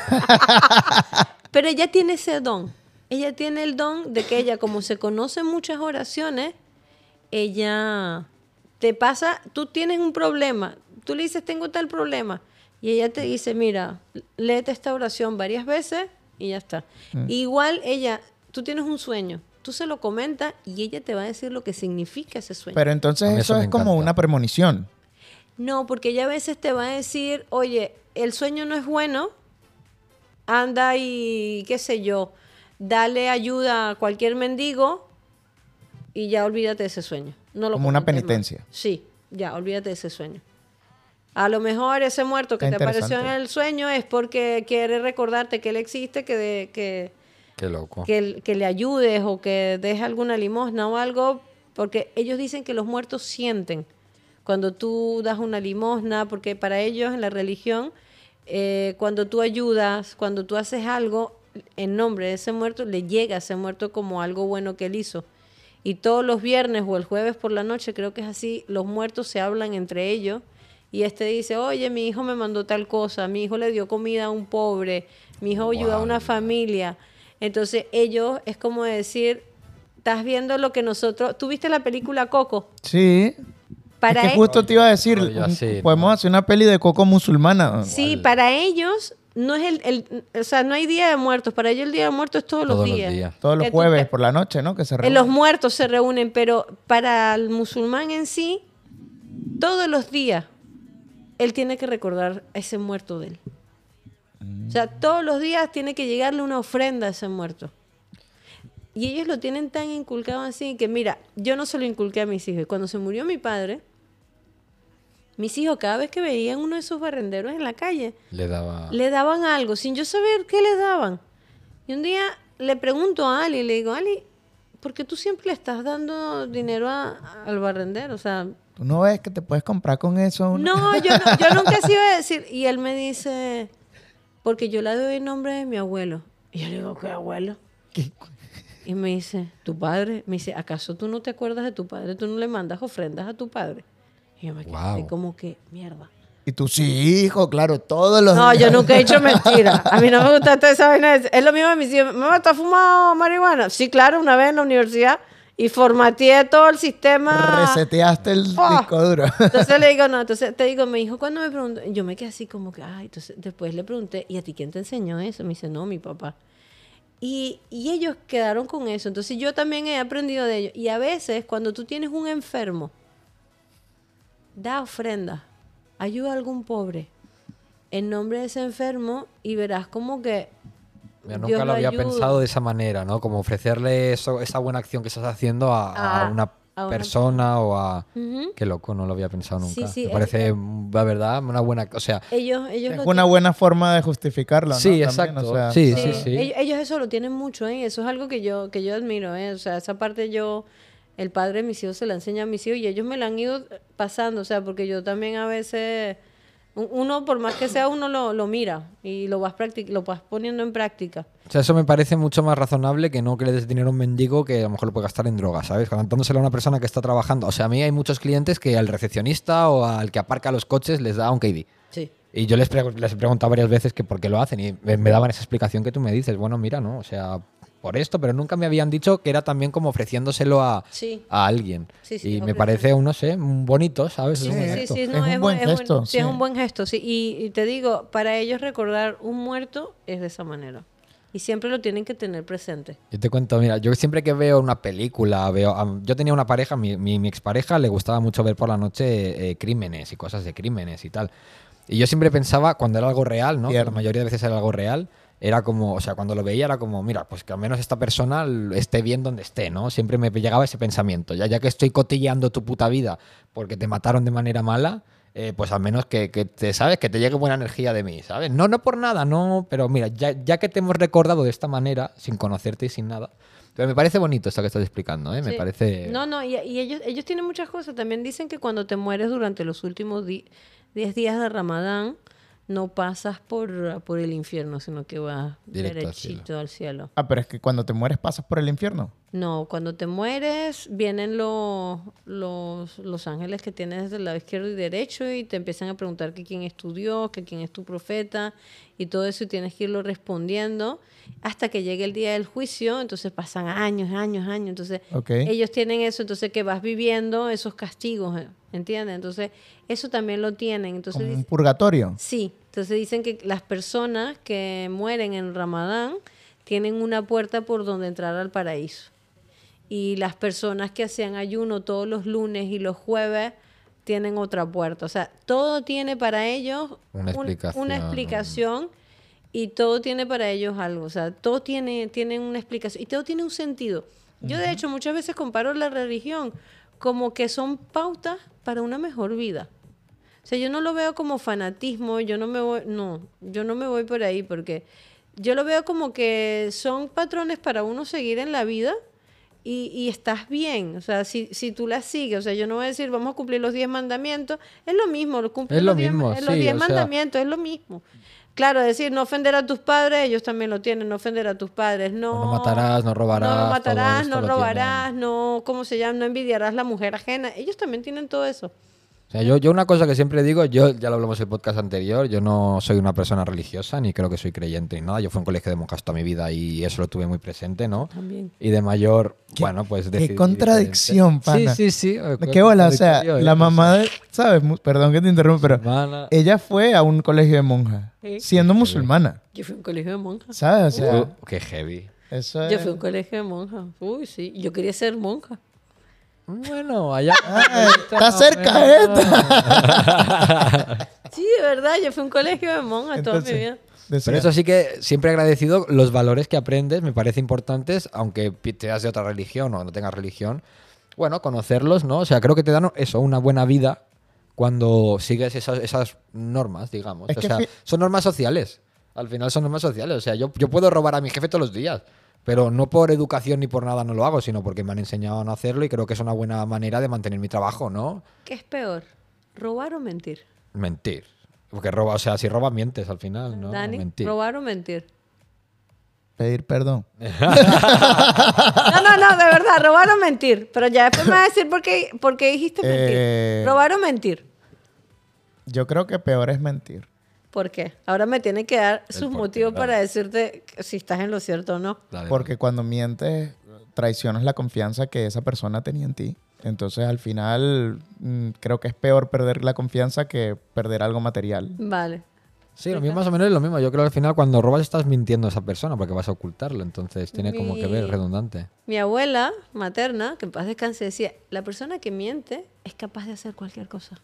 Pero ella tiene ese don. Ella tiene el don de que ella, como se conoce muchas oraciones, ella te pasa, tú tienes un problema, tú le dices, tengo tal problema, y ella te dice, mira, léete esta oración varias veces y ya está. Igual ella, tú tienes un sueño, tú se lo comentas y ella te va a decir lo que significa ese sueño. Pero entonces eso es como una premonición. No, porque ella a veces te va a decir, oye, el sueño no es bueno, anda y qué sé yo, dale ayuda a cualquier mendigo y ya olvídate de ese sueño. No lo Como una más. penitencia. Sí, ya, olvídate de ese sueño. A lo mejor ese muerto que Está te apareció en el sueño es porque quiere recordarte que él existe, que, de- que, Qué loco. que, que le ayudes o que dejes alguna limosna o algo, porque ellos dicen que los muertos sienten cuando tú das una limosna, porque para ellos en la religión, eh, cuando tú ayudas, cuando tú haces algo en nombre de ese muerto, le llega a ese muerto como algo bueno que él hizo. Y todos los viernes o el jueves por la noche, creo que es así, los muertos se hablan entre ellos y este dice, oye, mi hijo me mandó tal cosa, mi hijo le dio comida a un pobre, mi hijo ayudó a una familia. Entonces ellos es como decir, estás viendo lo que nosotros, ¿tú viste la película Coco? Sí. Para es que él- justo te iba a decir, Rollo así, podemos ¿no? hacer una peli de coco musulmana. Sí, para ellos no es el, el- o sea, no hay día de muertos, para ellos el día de muertos es todos, Todos los los días. Todos los jueves por la noche, ¿no? Que se Eh, reúnen. los muertos se reúnen, pero para el musulmán en sí, todos los días, él tiene que recordar a ese muerto de él. O sea, todos los días tiene que llegarle una ofrenda a ese muerto. Y ellos lo tienen tan inculcado así que, mira, yo no se lo inculqué a mis hijos. Y Cuando se murió mi padre, mis hijos cada vez que veían uno de esos barrenderos en la calle, Le daba. le daban algo sin yo saber qué le daban. Y un día le pregunto a Ali, le digo, Ali, ¿por qué tú siempre le estás dando dinero a- al barrendero? O sea, ¿Tú no ves que te puedes comprar con eso? una- no, yo, no- yo nunca se iba a decir. Y él me dice, porque yo la doy en nombre de mi abuelo. Y yo le digo, ¿qué abuelo? ¿Qué? Y me dice, ¿tu padre? Me dice, ¿acaso tú no te acuerdas de tu padre? ¿Tú no le mandas ofrendas a tu padre? Y yo me quedé como que, mierda. Y tú, sí, hijo, claro, todos los No, días. yo nunca he dicho mentira. A mí no me gusta toda esa vaina. Es lo mismo de mis hijos. Mamá, ¿tú has fumado marihuana? Sí, claro, una vez en la universidad. Y formateé todo el sistema. Reseteaste el disco duro. Entonces le digo, no, entonces te digo, mi hijo cuando me preguntó, yo me quedé así como que, ay, entonces después le pregunté, ¿y a ti quién te enseñó eso? Me dice, no, mi papá. Y, y ellos quedaron con eso. Entonces yo también he aprendido de ellos. Y a veces cuando tú tienes un enfermo, da ofrenda, ayuda a algún pobre en nombre de ese enfermo y verás como que Mira, Dios nunca lo había ayuda. pensado de esa manera, ¿no? Como ofrecerle eso, esa buena acción que estás haciendo a, a A- una a una persona o a... Qué loco, no lo había pensado Sí, nunca. sí, Me es- parece, la verdad, una buena... O sea, ellos, ellos Es una tienen- buena forma de justificarlo, ¿no? Sí, También, exacto. o sea, Sí, Sí, sí. Ellos, ellos eso lo tienen mucho, ¿eh? Eso es algo que yo, que yo admiro, ¿eh? O sea, esa parte yo, el padre de mis hijos se la enseña a mis hijos y ellos me la han ido pasando, o sea, porque yo también a veces, uno, por más que sea, uno lo, lo mira y lo vas, lo vas poniendo en práctica. O sea, eso me parece mucho más razonable que no que le des dinero a un mendigo que a lo mejor lo puede gastar en drogas, ¿sabes? Cantándoselo a una persona que está trabajando. O sea, a mí hay muchos clientes que al recepcionista o al que aparca los coches les da un KD. Sí. Y yo les, les he preguntado varias veces que por qué lo hacen y me daban esa explicación que tú me dices. Bueno, mira, ¿no? O sea, por esto, pero nunca me habían dicho que era también como ofreciéndoselo a, Sí. a alguien. Sí, sí, y me parece, un, no sé, bonito, ¿sabes? Sí, Es un sí, buen sí, gesto. sí, Es un buen bu- gesto, sí, es un buen gesto, sí. Y, y te digo, para ellos recordar un muerto es de esa manera. Y siempre lo tienen que tener presente. Yo te cuento, mira, yo siempre que veo una película, veo, yo tenía una pareja, mi, mi, mi expareja le gustaba mucho ver por la noche eh, crímenes y cosas de crímenes y tal. Y yo siempre pensaba, cuando era algo real, ¿no? Que la mayoría de veces era algo real, era como, o sea, cuando lo veía era como, mira, pues que al menos esta persona esté bien donde esté, ¿no? Siempre me llegaba ese pensamiento, ya, ya que estoy cotilleando tu puta vida porque te mataron de manera mala, eh, pues al menos que, que te, ¿sabes? Que te llegue buena energía de mí, ¿sabes? No, no por nada, no, pero mira, ya, ya que te hemos recordado de esta manera, sin conocerte y sin nada, pero me parece bonito esto que estás explicando, ¿eh? Me parece... No, no, y, y ellos, ellos tienen muchas cosas. También dicen que cuando te mueres durante los últimos 10 días de Ramadán, no pasas por, por el infierno, sino que vas Directo al derechito al cielo. Ah, pero es que cuando te mueres pasas por el infierno. No, cuando te mueres, vienen los, los, los ángeles que tienes del lado izquierdo y derecho y te empiezan a preguntar que quién es tu Dios, que quién es tu profeta y todo eso y tienes que irlo respondiendo hasta que llegue el día del juicio. Entonces pasan años, años, años. Entonces ellos tienen eso, entonces que vas viviendo esos castigos, ¿eh? ¿entiendes? Entonces eso también lo tienen. Entonces Como un purgatorio. Sí, entonces dicen que las personas que mueren en Ramadán tienen una puerta por donde entrar al paraíso. Y las personas que hacían ayuno todos los lunes y los jueves tienen otra puerta. O sea, todo tiene para ellos Una un- explicación. una explicación y todo tiene para ellos algo. O sea, todo tiene, tiene una explicación y todo tiene un sentido. Yo, de hecho, muchas veces comparo la religión como que son pautas para una mejor vida. O sea, yo no lo veo como fanatismo, yo no me voy, no, yo no me voy por ahí porque yo lo veo como que son patrones para uno seguir en la vida y, y estás bien. O sea, si, si tú las sigues, o sea, yo no voy a decir vamos a cumplir los 10 mandamientos, es lo mismo, lo cumplir Es lo los 10 mismo, ma- los sí, 10 o sea- mandamientos, es lo mismo. Claro, decir no ofender a tus padres, ellos también lo tienen, no ofender a tus padres, no, No matarás, no robarás, no matarás, no robarás, no, ¿cómo se llama? No envidiarás la mujer ajena. Ellos también tienen todo eso. O sea, yo, yo una cosa que siempre digo, yo ya lo hablamos en el podcast anterior, yo no soy una persona religiosa, ni creo que soy creyente ni nada. Yo fui a un colegio de monjas toda mi vida y eso lo tuve muy presente, ¿no? También. Y de mayor, Qué- bueno, pues qué contradicción, diferente. pana. Sí, sí, sí. ¿De qué bola? O sea, la ¿eh? mamá de... ¿Sabes? Perdón que te interrumpa, pero... Ella fue a un colegio de monjas, Sí. siendo musulmana. Yo fui a un colegio de monjas. ¿Sabes? O sea, Uh, qué heavy. eso es... Yo fui a un colegio de monjas. Uy, sí. Yo quería ser monja. Bueno, allá. Ay, está cerca esta. Sí, de verdad. Yo fui a un colegio de monjas toda mi Entonces, vida. Pero eso sí que siempre he agradecido los valores que aprendes, me parece importantes, aunque seas de otra religión o no tengas religión. Bueno, conocerlos, ¿no? O sea, creo que te dan eso, una buena vida cuando sigues esas, esas normas, digamos. Es o sea, son normas sociales. Al final son normas sociales. O sea, yo, yo puedo robar a mi jefe todos los días, pero no por educación ni por nada no lo hago, sino porque me han enseñado a no hacerlo y creo que es una buena manera de mantener mi trabajo, ¿no? ¿Qué es peor? ¿Robar o mentir? Mentir. Porque roba, o sea, si robas mientes al final, ¿no? Dani, Mentir. ¿robar o mentir? Pedir perdón. No, no, no, de verdad, robar o mentir. Pero ya después me vas a decir por qué, por qué dijiste mentir. Eh, ¿Robar o mentir? Yo creo que peor es mentir. ¿Por qué? Ahora me tiene que dar sus motivos para decirte si estás en lo cierto o no. Dale, Porque cuando mientes, traicionas la confianza que esa persona tenía en ti. Entonces, al final, mm, creo que es peor perder la confianza que perder algo material. Vale. Sí, lo mismo más o menos es lo mismo. Yo creo que al final cuando robas estás mintiendo a esa persona porque vas a ocultarlo. Entonces tiene como que ver Mi- redundante. Mi abuela materna, que en paz descanse, decía, la persona que miente es capaz de hacer cualquier cosa.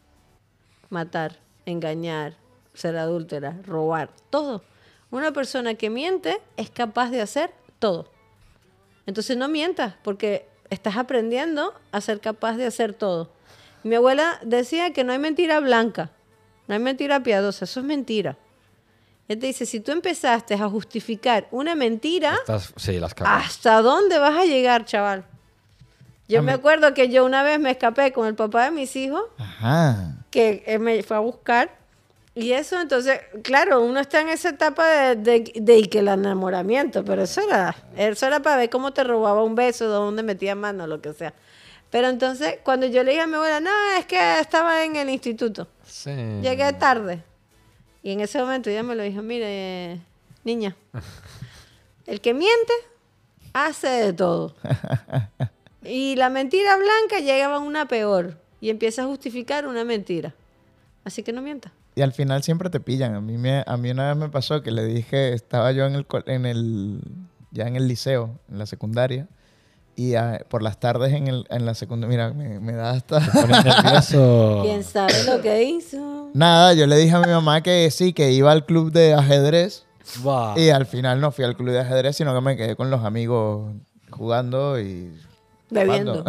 Matar, engañar, ser adúltera, robar, todo. Una persona que miente es capaz de hacer todo. Entonces no mientas, porque estás aprendiendo a ser capaz de hacer todo. Mi abuela decía que no hay mentira blanca, no hay mentira piadosa, eso es mentira. Ella te dice, si tú empezaste a justificar una mentira, Estás, sí, las cagas. ¿Hasta dónde vas a llegar, chaval? Yo me acuerdo que yo una vez me escapé con el papá de mis hijos, Ajá. que él me fue a buscar. Y eso, entonces, claro, uno está en esa etapa de, de, de que el enamoramiento, pero eso era, eso era para ver cómo te robaba un beso, dónde metía mano, lo que sea. Pero entonces, cuando yo le dije a mi abuela, no, es que estaba en el instituto, Sí. llegué tarde. Y en ese momento ella me lo dijo, mire, niña, el que miente hace de todo. Y la mentira blanca llegaba a una peor y empieza a justificar una mentira. Así que no mienta. Y al final siempre te pillan. A mí, me, a mí una vez me pasó que le dije, estaba yo en el, en el ya en el liceo, en la secundaria, y por las tardes en, el, en la secundaria, mira, me, me da hasta... Nervioso. ¿Quién sabe lo que hizo? Nada, yo le dije a mi mamá que sí, que iba al club de ajedrez, y al final no fui al club de ajedrez, sino que me quedé con los amigos jugando y... Bebiendo.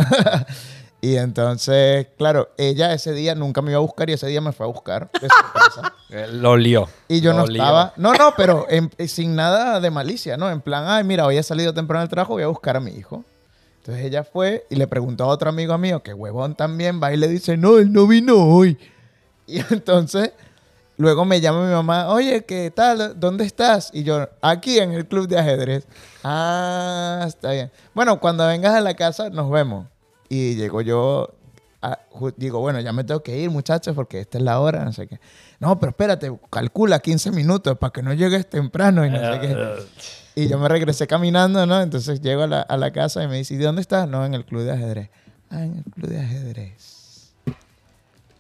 y entonces, claro, ella ese día nunca me iba a buscar y ese día me fue a buscar, de sorpresa. Eh, Lo lió. Y yo Lo no lió. estaba. No, no, pero en- sin nada de malicia, ¿no? En plan, ay, mira, hoy he salido temprano del trabajo, voy a buscar a mi hijo. Entonces ella fue y le preguntó a otro amigo mío, que huevón también va y le dice, no, él no vino hoy. Y entonces Luego me llama mi mamá, oye, ¿qué tal? ¿Dónde estás? Y yo, aquí en el club de ajedrez. Ah, está bien. Bueno, cuando vengas a la casa nos vemos. Y llego yo, a- digo, bueno, ya me tengo que ir, muchachos, porque esta es la hora, no sé qué. No, pero espérate, calcula 15 minutos para que no llegues temprano y no sé qué. Y yo me regresé caminando, ¿no? Entonces llego a la, a la casa y me dice, ¿y dónde estás? No, en el club de ajedrez. Ah, en el club de ajedrez.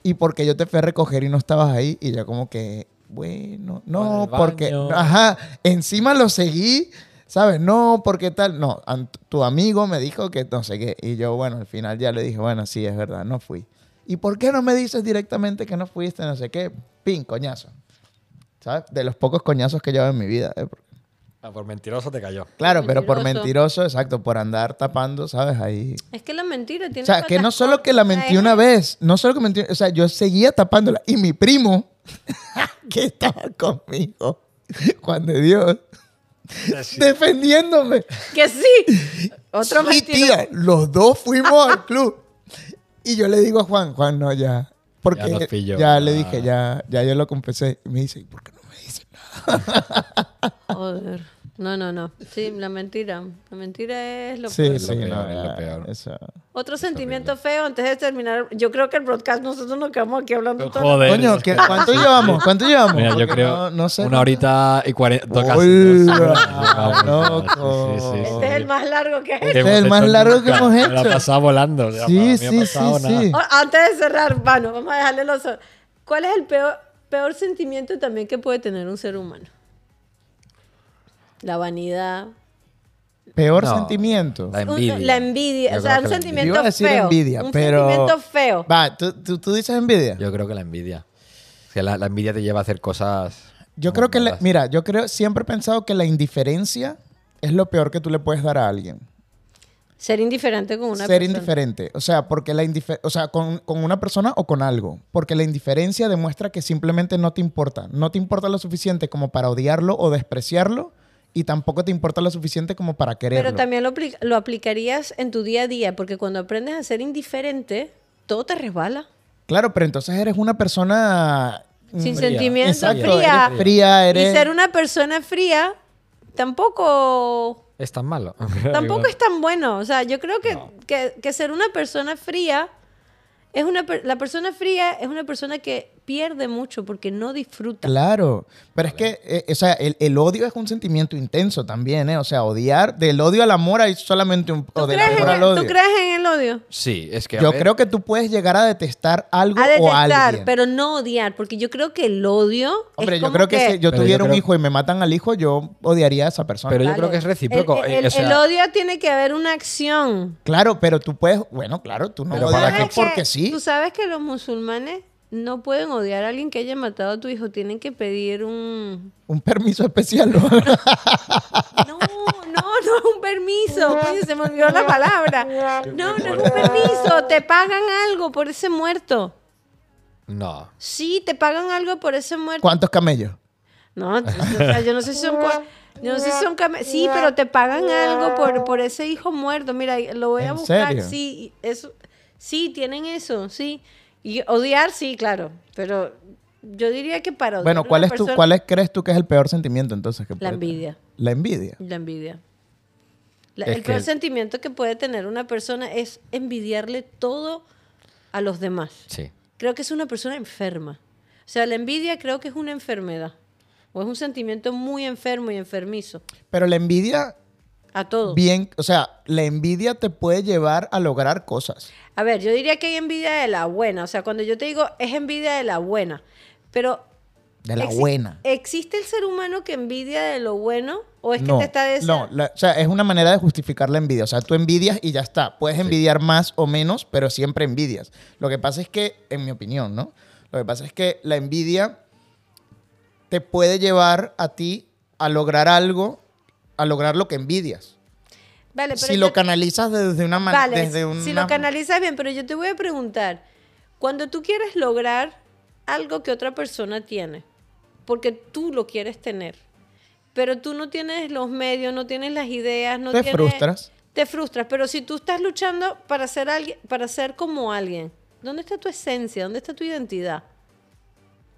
Y porque yo te fui a recoger y no estabas ahí, y yo como que, bueno, no, porque, ajá, encima lo seguí, ¿sabes? No, porque tal, no, tu amigo me dijo que no sé qué, y yo, bueno, al final ya le dije, bueno, sí, es verdad, no fui. ¿Y por qué no me dices directamente que no fuiste, no sé qué? Pin, coñazo. ¿Sabes? De los pocos coñazos que llevo en mi vida. ¿eh? Ah, por mentiroso te cayó. Claro, pero por Mentiroso. mentiroso, exacto, por andar tapando, ¿sabes? Ahí. Es que la mentira tiene O sea, que no solo que la mentí ¿eh? una vez, no solo que mentí, o sea, yo seguía tapándola. Y mi primo, que estaba conmigo, Juan de Dios, defendiéndome. Que sí. Otro Sí, mentiroso. tía, los dos fuimos al club. Y yo le digo a Juan, Juan, no, ya. Porque Ya ya, le Ah. dije, ya, ya yo lo confesé. Y me dice, ¿y por qué no me dices nada? Joder. No, no, no. Sí, la mentira. La mentira es lo Sí, peor. Lo sí, peor, no, es lo peor. Otro sentimiento feo antes de terminar. Yo creo que el broadcast nosotros nos quedamos aquí hablando todo. Joder. Coño, es ¿qué- que- ¿cuánto llevamos? ¿Cuánto llevamos? Mira, yo creo no- no sé una horita y cuarenta. casi loco. sí, sí, sí, Este es el más largo que hecho. Este es el más largo que hemos Me la hecho. pasado volando. Sí, sí, sí. Oh, Antes de cerrar, bueno, vamos a dejarle los. ¿Cuál es el peor, peor sentimiento también que puede tener un ser humano? La vanidad. Peor No, sentimiento. La Un- envidia. La envidia. Yo o sea, un sentimiento Iba a decir feo. envidia, un pero- sentimiento feo. Va, ¿tú, tú, tú dices envidia? Yo creo que la envidia. O sea, la, la envidia te lleva a hacer cosas. Yo creo que, la- mira, yo creo, siempre he pensado que la indiferencia es lo peor que tú le puedes dar a alguien. Ser indiferente con una Ser persona. indiferente. O sea, porque la o sea, con, con una persona o con algo. Porque la indiferencia demuestra que simplemente no te importa. No te importa lo suficiente como para odiarlo o despreciarlo. Y tampoco te importa lo suficiente como para quererlo. Pero también lo, apli- lo aplicarías en tu día a día, porque cuando aprendes a ser indiferente, todo te resbala. Claro, pero entonces eres una persona... Sin mm, sentimiento, Exacto, fría. eres fría, eres... Y ser una persona fría tampoco, Es tan malo. tampoco es tan bueno. O sea, yo creo que, que, que ser una persona fría es una per- la persona fría es una persona que pierde mucho porque no disfruta. Claro, pero es que, eh, o sea, el, el odio es un sentimiento intenso también, ¿eh? O sea, odiar, del odio al amor hay solamente un... ¿Tú O del crees, amor en al el, odio. tú crees en el odio? Sí, es que. a Yo ver, creo que tú puedes llegar a detestar algo A o detestar, alguien. pero no odiar, porque yo creo que el odio Hombre, es yo como creo que, si yo tuviera un hijo y me matan al hijo, yo odiaría a esa persona. Pero yo Vale. creo que es recíproco. El, eh, el- o sea, el odio tiene que haber una acción. Claro, pero tú puedes... Bueno, claro, tú no odias porque sí. Tú sabes que los musulmanes no pueden odiar a alguien que haya matado a tu hijo. Tienen que pedir un... Un permiso especial. ¿no? No, no, no es un permiso. Se me olvidó la palabra. No, no es un permiso. Te pagan algo por ese muerto. No. Sí, te pagan algo por ese muerto. ¿Cuántos camellos? No, o sea, yo no sé si son... no sé si son came- Sí, pero te pagan algo por, por ese hijo muerto. Mira, lo voy a ¿En buscar. serio? Sí, eso, sí, tienen eso, sí. Y odiar, sí, claro. Pero yo diría que para odiar Bueno, ¿cuál es tu, persona- cuál es, crees tú que es el peor sentimiento entonces? Que La puede envidia. tener? La envidia. La envidia. La- el peor sentimiento que puede tener una persona es envidiarle todo a los demás. Sí. Creo que es una persona enferma. O sea, la envidia creo que es una enfermedad. O es un sentimiento muy enfermo y enfermizo. Pero la envidia, A todo. bien, o sea, la envidia te puede llevar a lograr cosas. A ver, yo diría que hay envidia de la buena. O sea, cuando yo te digo es envidia de la buena. Pero. De la exi- buena. ¿Existe el ser humano que envidia de lo bueno? ¿O es que no, te está desa- no la- o sea, es una manera de justificar la envidia. O sea, tú envidias y ya está. Puedes envidiar más o menos, pero siempre envidias. Lo que pasa es que, en mi opinión, ¿no? Lo que pasa es que la envidia te puede llevar a ti a lograr algo, a lograr lo que envidias. Vale, pero Si lo canalizas desde una manera... Vale, desde una... si lo canalizas bien, pero yo te voy a preguntar, cuando tú quieres lograr algo que otra persona tiene, porque tú lo quieres tener, pero tú no tienes los medios, no tienes las ideas, no Te tienes- frustras. Te frustras, pero si tú estás luchando para ser alguien, para ser como alguien, ¿dónde está tu esencia? ¿Dónde está tu identidad?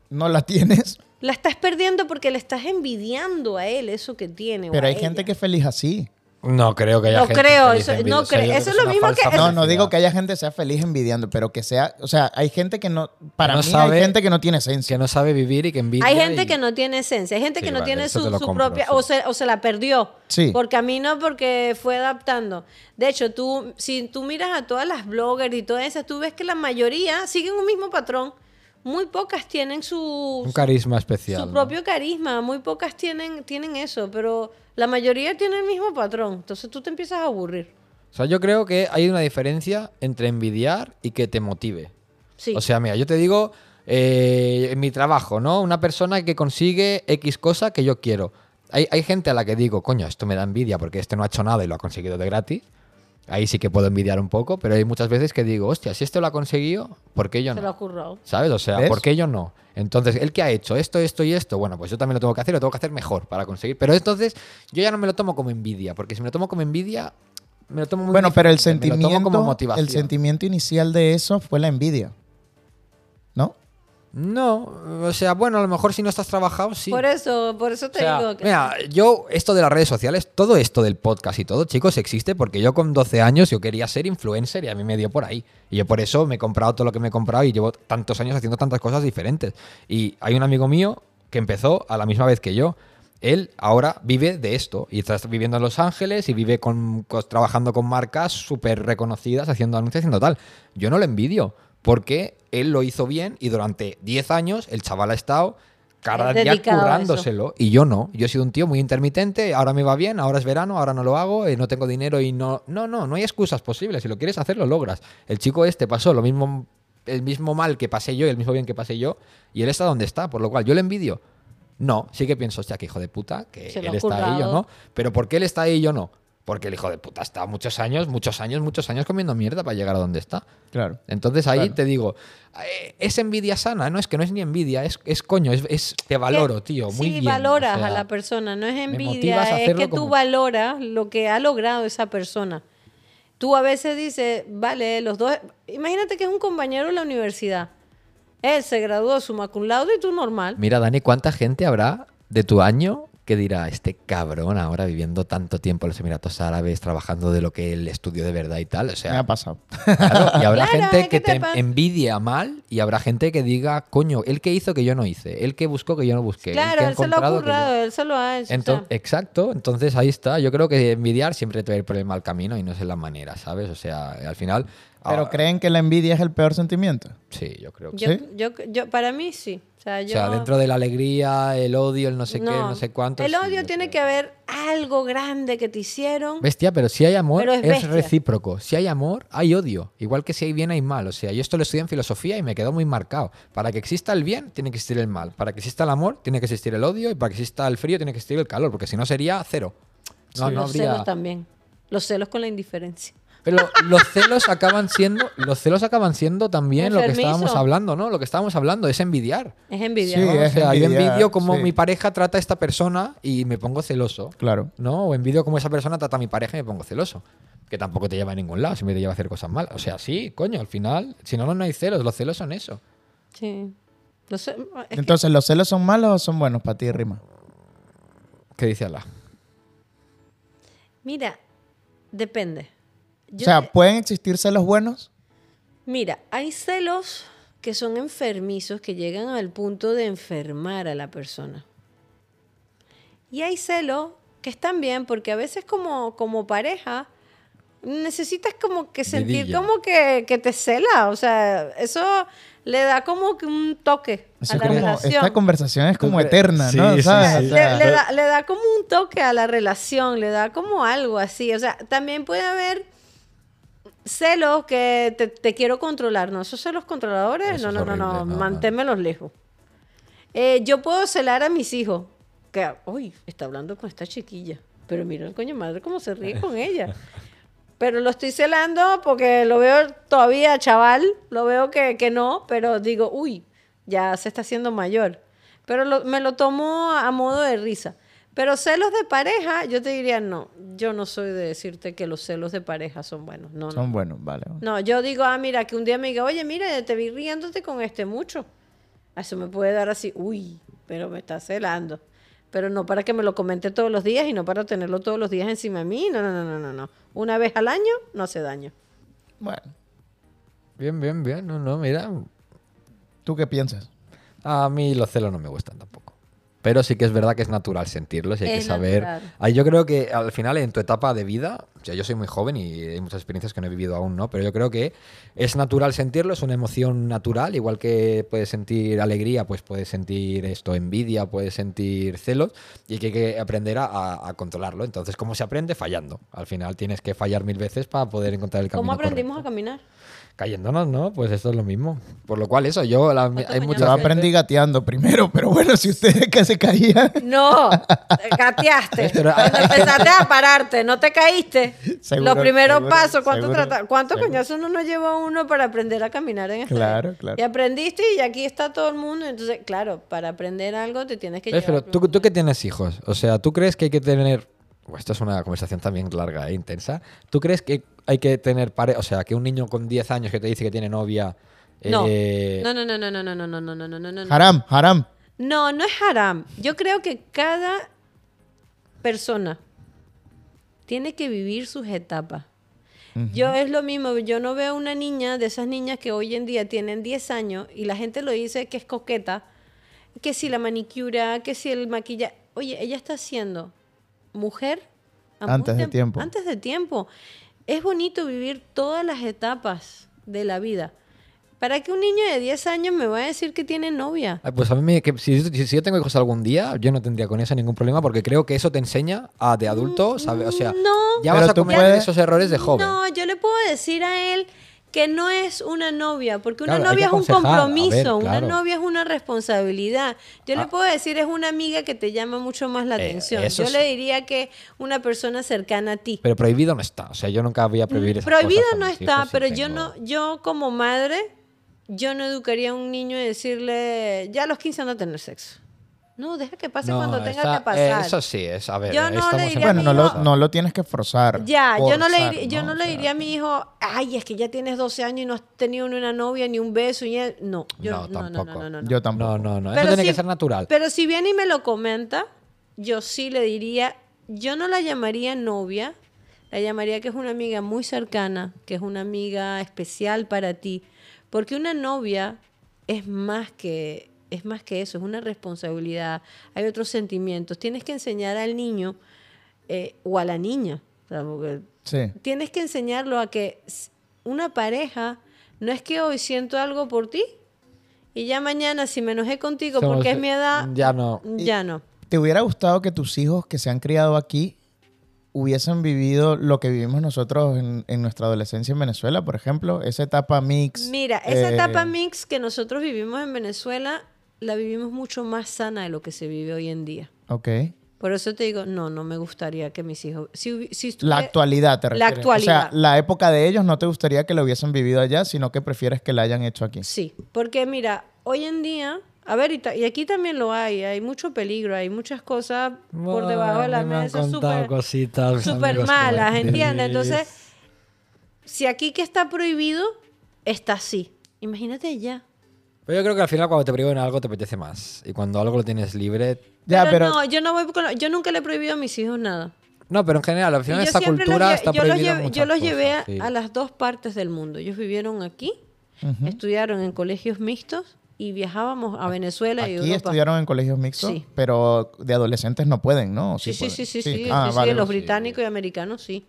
no la tienes. La estás perdiendo porque le estás envidiando a él eso que tiene. Pero hay gente que es feliz así. No creo que haya No gente creo, feliz eso- no O sea, creo. Eso es lo mismo que- No, no digo que haya gente que sea feliz envidiando, pero que sea, o sea, hay gente que no, para no mí sabe- hay gente que no tiene esencia. Que no sabe vivir y que envidia. Hay gente y- que no tiene esencia, hay gente Sí, que no vale, tiene su, su compro, propia, sí. o, se, o se la perdió. Sí. Por camino, porque fue adaptando. De hecho, tú, si tú miras a todas las bloggers y todas esas, tú ves que la mayoría siguen un mismo patrón. Muy pocas tienen su, Un carisma especial. su ¿no? propio carisma, muy pocas tienen, tienen eso, pero la mayoría tienen el mismo patrón. Entonces tú te empiezas a aburrir. O sea, yo creo que hay una diferencia entre envidiar y que te motive. Sí. O sea, mira, yo te digo, eh, en mi trabajo, ¿no? Una persona que consigue X cosa que yo quiero. Hay, hay gente a la que digo, coño, esto me da envidia porque este no ha hecho nada y lo ha conseguido de gratis. Ahí sí que puedo envidiar un poco, pero hay muchas veces que digo, hostia, si este lo ha conseguido, ¿por qué yo se no? lo ha currado. ¿Sabes? O sea, ¿Ves? ¿por qué yo no? Entonces, él que ha hecho esto, esto y esto, bueno, pues yo también lo tengo que hacer, lo tengo que hacer mejor para conseguir. Pero entonces, yo ya no me lo tomo como envidia, porque si me lo tomo como envidia, me lo tomo muy Bueno, pero el diferente, me lo tomo sentimiento, como motivación. el sentimiento inicial de eso fue la envidia. ¿No? No, o sea, bueno, a lo mejor si no estás trabajado, sí. Por eso, por eso O te sea, digo que mira, yo, esto de las redes sociales, todo esto del podcast y todo, chicos, existe porque yo con 12 años yo quería ser influencer y a mí me dio por ahí. Y yo por eso me he comprado todo lo que me he comprado y llevo tantos años haciendo tantas cosas diferentes. Y hay un amigo mío que empezó a la misma vez que yo. Él ahora vive de esto y está viviendo en Los Ángeles y vive con, con- trabajando con marcas súper reconocidas, haciendo anuncios, haciendo tal. Yo no lo envidio porque él lo hizo bien y durante 10 años el chaval ha estado cada Es día currándoselo y yo no. Yo he sido un tío muy intermitente, ahora me va bien, ahora es verano, ahora no lo hago, eh, no tengo dinero y no... No, no, no hay excusas posibles. Si lo quieres hacer, lo logras. El chico este pasó lo mismo, el mismo mal que pasé yo y el mismo bien que pasé yo y él está donde está, por lo cual yo le envidio. No, sí que pienso, hostia, que hijo de puta, que él está ahí, yo no. Pero ¿por qué él está ahí y yo no? Porque el hijo de puta está muchos años, muchos años, muchos años comiendo mierda para llegar a donde está. Claro. Entonces ahí Claro. te digo, eh, es envidia sana, no es que no es ni envidia, es, es coño, es, es- te valoro, tío, muy sí, bien. valoras o sea, a la persona, no es envidia, es que tú como- valoras lo que ha logrado esa persona. Tú a veces dices, vale, los dos, imagínate que es un compañero de la universidad. Él se graduó summa cum laude y tú normal. Mira, Dani, ¿cuánta gente habrá de tu año que dirá, este cabrón ahora viviendo tanto tiempo en los Emiratos Árabes, trabajando de lo que él estudió de verdad y tal? O sea, Me ha pasado. Claro, y habrá Claro, gente es que que te te envidia mal y habrá gente que diga, coño, él que hizo que yo no hice, él que buscó que yo no busqué. claro, él se lo ha que yo- currado, él se lo ha hecho. o Enton- sea, exacto, entonces ahí está. Yo creo que envidiar siempre te va a ir por el mal camino y no es la manera, ¿sabes? O sea, al final. Pero ah, creen que la envidia es el peor sentimiento. Sí, yo creo que yo, sí. yo, yo- para mí sí. O sea, yo, O sea, dentro de la alegría, el odio, el no sé qué, no sé cuánto. El sí, odio yo tiene creo. que haber algo grande que te hicieron. Bestia, pero si hay amor, es es, recíproco. Si hay amor, hay odio. Igual que si hay bien, hay mal. O sea, yo esto lo estudié en filosofía y me quedó muy marcado. Para que exista el bien, tiene que existir el mal. Para que exista el amor, tiene que existir el odio. Y para que exista el frío, tiene que existir el calor. Porque si no, sería cero. No, Sí. no los habría. celos también. Los celos con la indiferencia. Pero los celos acaban siendo, los celos acaban siendo también lo que estábamos hablando, ¿no? Lo que estábamos hablando es envidiar. Es envidia. Sí, ¿no? es o sea, yo envidiar, envidio como sí. mi pareja trata a esta persona y me pongo celoso. Claro. ¿no? O envidio como esa persona trata a mi pareja y me pongo celoso. Que tampoco te lleva a ningún lado, siempre te lleva a hacer cosas malas. O sea, sí, coño, al final, si no, no hay celos, los celos son eso. Sí. Los que- Entonces, ¿los celos son malos o son buenos para ti, Rima? ¿Qué dice Allah? mira, depende. Yo o sea, ¿pueden existir celos buenos? mira, hay celos que son enfermizos que llegan al punto de enfermar a la persona. Y hay celos que están bien porque a veces como, como pareja necesitas como que sentir como que, que te cela. O sea, eso le da como que un toque Eso a la como, relación. esta conversación es como eterna, sí, ¿no? sí, ¿Sabes? sí. O sea, le, le da, le da como un toque a la relación, le da como algo así. O sea, también puede haber celos que te, te quiero controlar. No, esos celos controladores, Eso no, no, no, no, horrible, no, no. manténmelos lejos. Eh, yo puedo celar a mis hijos. Que, uy, está hablando con esta chiquilla. Pero mira el coño madre cómo se ríe con ella. Pero lo estoy celando porque lo veo todavía chaval, lo veo que, que no, pero digo, uy, ya se está haciendo mayor. Pero lo- me lo tomo a modo de risa. Pero celos de pareja, yo te diría, no, yo no soy de decirte que los celos de pareja son buenos. No, no. son buenos, vale. No, yo digo, ah, mira, que un día me diga, oye, mira, te vi riéndote con este mucho. Eso me puede dar así, uy, pero me está celando. Pero no para que me lo comente todos los días y no para tenerlo todos los días encima de mí. No, no, no, no, no, no. Una vez al año no hace daño. Bueno, Bien, bien, bien. No, no, mira. ¿tú qué piensas? A mí los celos no me gustan tampoco. Pero sí que es verdad que es natural sentirlos y hay Es que saber. natural. Ah, Yo creo que al final, en tu etapa de vida, o sea, yo soy muy joven y hay muchas experiencias que no he vivido aún, ¿no? Pero yo creo que es natural sentirlo, es una emoción natural, igual que puedes sentir alegría, pues puedes sentir esto, envidia, puedes sentir celos, y que hay que aprender a, a- a controlarlo. Entonces, ¿cómo se aprende? Fallando. Al final tienes que fallar mil veces para poder encontrar el camino. ¿Cómo aprendimos correcto. a caminar? Cayéndonos, ¿no? Pues esto es lo mismo. Por lo cual, eso, yo, la- hay Yo aprendí gateando primero, pero bueno, si ustedes que se caían, No, gateaste. Pero- Cuando empezaste a pararte, no te caíste. Seguro, Los primeros seguro, pasos, ¿cuánto seguro, trata- ¿cuántos seguro. coñazos no nos lleva uno para aprender a caminar en esta Claro, claro. Y aprendiste y aquí está todo el mundo. Entonces, claro, para aprender algo te tienes que. Pero llevar. tú, tú que tienes hijos, o sea, ¿tú crees que hay que tener... Esto es una conversación también larga e intensa. ¿Tú crees que hay que tener pare... O sea, que un niño con 10 años que te dice que tiene novia... No. eh, no, no, no, no, no, no, no, no, no, no, no, no, no. haram, haram. No, no es haram. Yo creo que cada persona tiene que vivir sus etapas. Yo es lo mismo, yo no veo una niña de esas niñas que hoy en día tienen 10 años y la gente lo dice que es coqueta, que si la manicura, que si el maquillaje. Oye, ella está siendo mujer Antes de tiempo. Antes de tiempo. Es bonito vivir todas las etapas de la vida. ¿Para que un niño de 10 años me va a decir que tiene novia? Ay, Pues a mí, que si, si- si yo tengo hijos algún día, yo no tendría con eso ningún problema porque creo que eso te enseña a de adulto, ¿sabes? O sea, No. ya vas a tú cometer puedes- esos errores de joven. No, yo le puedo decir a él que no es una novia, porque una Claro, novia es un ver, compromiso, claro. una novia es una responsabilidad. Yo le Ah. puedo decir es una amiga que te llama mucho más la Eh, atención. Yo sí. le diría que una persona cercana a ti. Pero prohibido no está. O sea, yo nunca voy a prohibir esas Prohibido cosas no está, pero yo no, yo como madre, yo no educaría a un niño y decirle, ya a los 15 anda a tener sexo. No, deja que pase No, cuando tenga que pasar. eh, eso sí, es, a ver, Yo no le diría Bueno, no lo, no lo tienes que forzar. Ya, yo no, le, dir- yo no le sea, diría a mi hijo, ay, es que ya tienes 12 años y no has tenido ni una novia, ni un beso. Y ya-". No, yo No, no, no, no, tampoco. no, no, no. Yo tampoco. No, no, no. Pero eso tiene si- que ser natural. Pero si viene y me lo comenta, yo sí le diría, yo no la llamaría novia, la llamaría que es una amiga muy cercana, que es una amiga especial para ti, porque una novia es más que es más que eso, es una responsabilidad, hay otros sentimientos. Tienes que enseñar al niño eh, o a la niña, Sí. tienes que enseñarlo a que una pareja no es que hoy siento algo por ti y ya mañana si me enojé contigo Somos- porque es mi edad, Ya no. ya no. ¿Te hubiera gustado que tus hijos que se han criado aquí hubiesen vivido lo que vivimos nosotros en, en nuestra adolescencia en Venezuela, por ejemplo? Esa etapa mix. Mira, esa eh, etapa mix que nosotros vivimos en Venezuela, la vivimos mucho más sana de lo que se vive hoy en día. Ok. Por eso te digo, no, no me gustaría que mis hijos... Si, si La estuviera- actualidad, te La refieres. O actualidad. sea, la época de ellos no te gustaría que lo hubiesen vivido allá, sino que prefieres que la hayan hecho aquí. Sí, porque mira, hoy en día, a ver, y, ta- y aquí también lo hay, hay mucho peligro, hay muchas cosas por debajo de la me mesa súper malas. ¿entiendes? Entonces, si aquí que está prohibido, está así. Imagínate ya. Pero yo creo que al final cuando te prohíben algo te apetece más. Y cuando algo lo tienes libre... Ya, pero, pero, no, yo no voy con yo nunca le he prohibido a mis hijos nada. No, pero en general, al Y final yo esta siempre los cultura lle- está yo los prohibida muchas yo los cosas, llevé a, sí. a las dos partes del mundo. Ellos vivieron aquí, estudiaron en colegios mixtos y viajábamos a Venezuela y aquí Europa. estudiaron en colegios mixtos, Sí. pero de adolescentes no pueden, ¿no? ¿O Sí, sí, pueden? sí, sí, sí, sí, Ah, sí, vale, los británicos y americanos sí.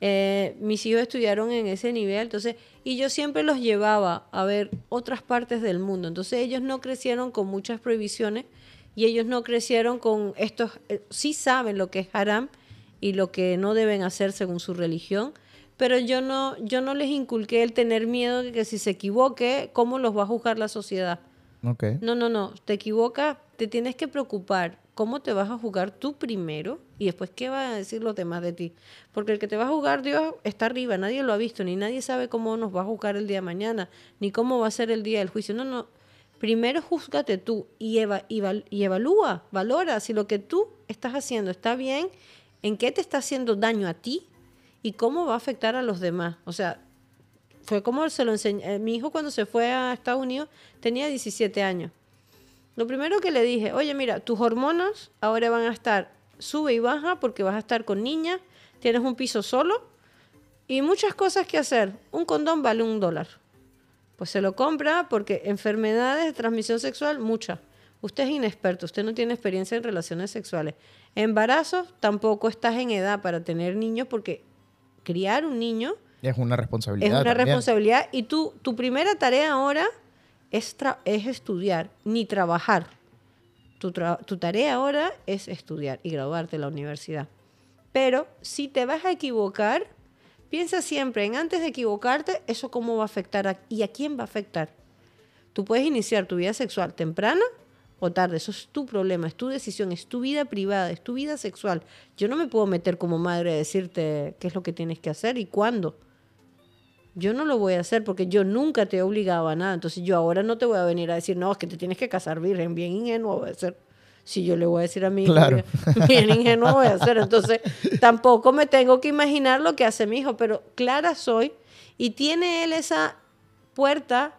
Eh, mis hijos estudiaron en ese nivel, entonces, y yo siempre los llevaba a ver otras partes del mundo. Entonces ellos no crecieron con muchas prohibiciones y ellos no crecieron con estos, eh, sí saben lo que es haram y lo que no deben hacer según su religión, pero yo no, yo no les inculqué el tener miedo de que si se equivoque, ¿cómo los va a juzgar la sociedad? Ok. No, no, no. Te equivocas, te tienes que preocupar cómo te vas a jugar tú primero y después qué van a decir los demás de ti. Porque el que te va a jugar, Dios está arriba, nadie lo ha visto, ni nadie sabe cómo nos va a juzgar el día de mañana, ni cómo va a ser el día del juicio. No, no. Primero júzgate tú y, y val- y evalúa, valora si lo que tú estás haciendo está bien, en qué te está haciendo daño a ti y cómo va a afectar a los demás. O sea, fue como se lo enseñé. eh, Mi hijo cuando se fue a Estados Unidos tenía 17 años. Lo primero que le dije, oye, mira, tus hormonas ahora van a estar sube y baja porque vas a estar con niñas, tienes un piso solo y muchas cosas que hacer. Un condón vale un dólar. Pues se lo compra porque enfermedades de transmisión sexual, muchas. Usted es inexperto, usted no tiene experiencia en relaciones sexuales. Embarazos, tampoco estás en edad para tener niños porque criar un niño Es una responsabilidad. es una también. responsabilidad y tú, tu primera tarea ahora es, es estudiar, ni trabajar. Tu, tu tarea ahora es estudiar y graduarte de la universidad. Pero si te vas a equivocar, piensa siempre en antes de equivocarte, eso cómo va a afectar y a quién va a afectar. Tú puedes iniciar tu vida sexual temprana o tarde, eso es tu problema, es tu decisión, es tu vida privada, es tu vida sexual. Yo no me puedo meter como madre a decirte qué es lo que tienes que hacer y cuándo. Yo no lo voy a hacer porque yo nunca te he obligado a nada. Entonces yo ahora no te voy a venir a decir, no, es que te tienes que casar virgen. Bien ingenuo voy a ser. Si yo le voy a decir a mi hijo, Claro. bien ingenuo voy a ser. Entonces tampoco me tengo que imaginar lo que hace mi hijo, pero clara soy y tiene él esa puerta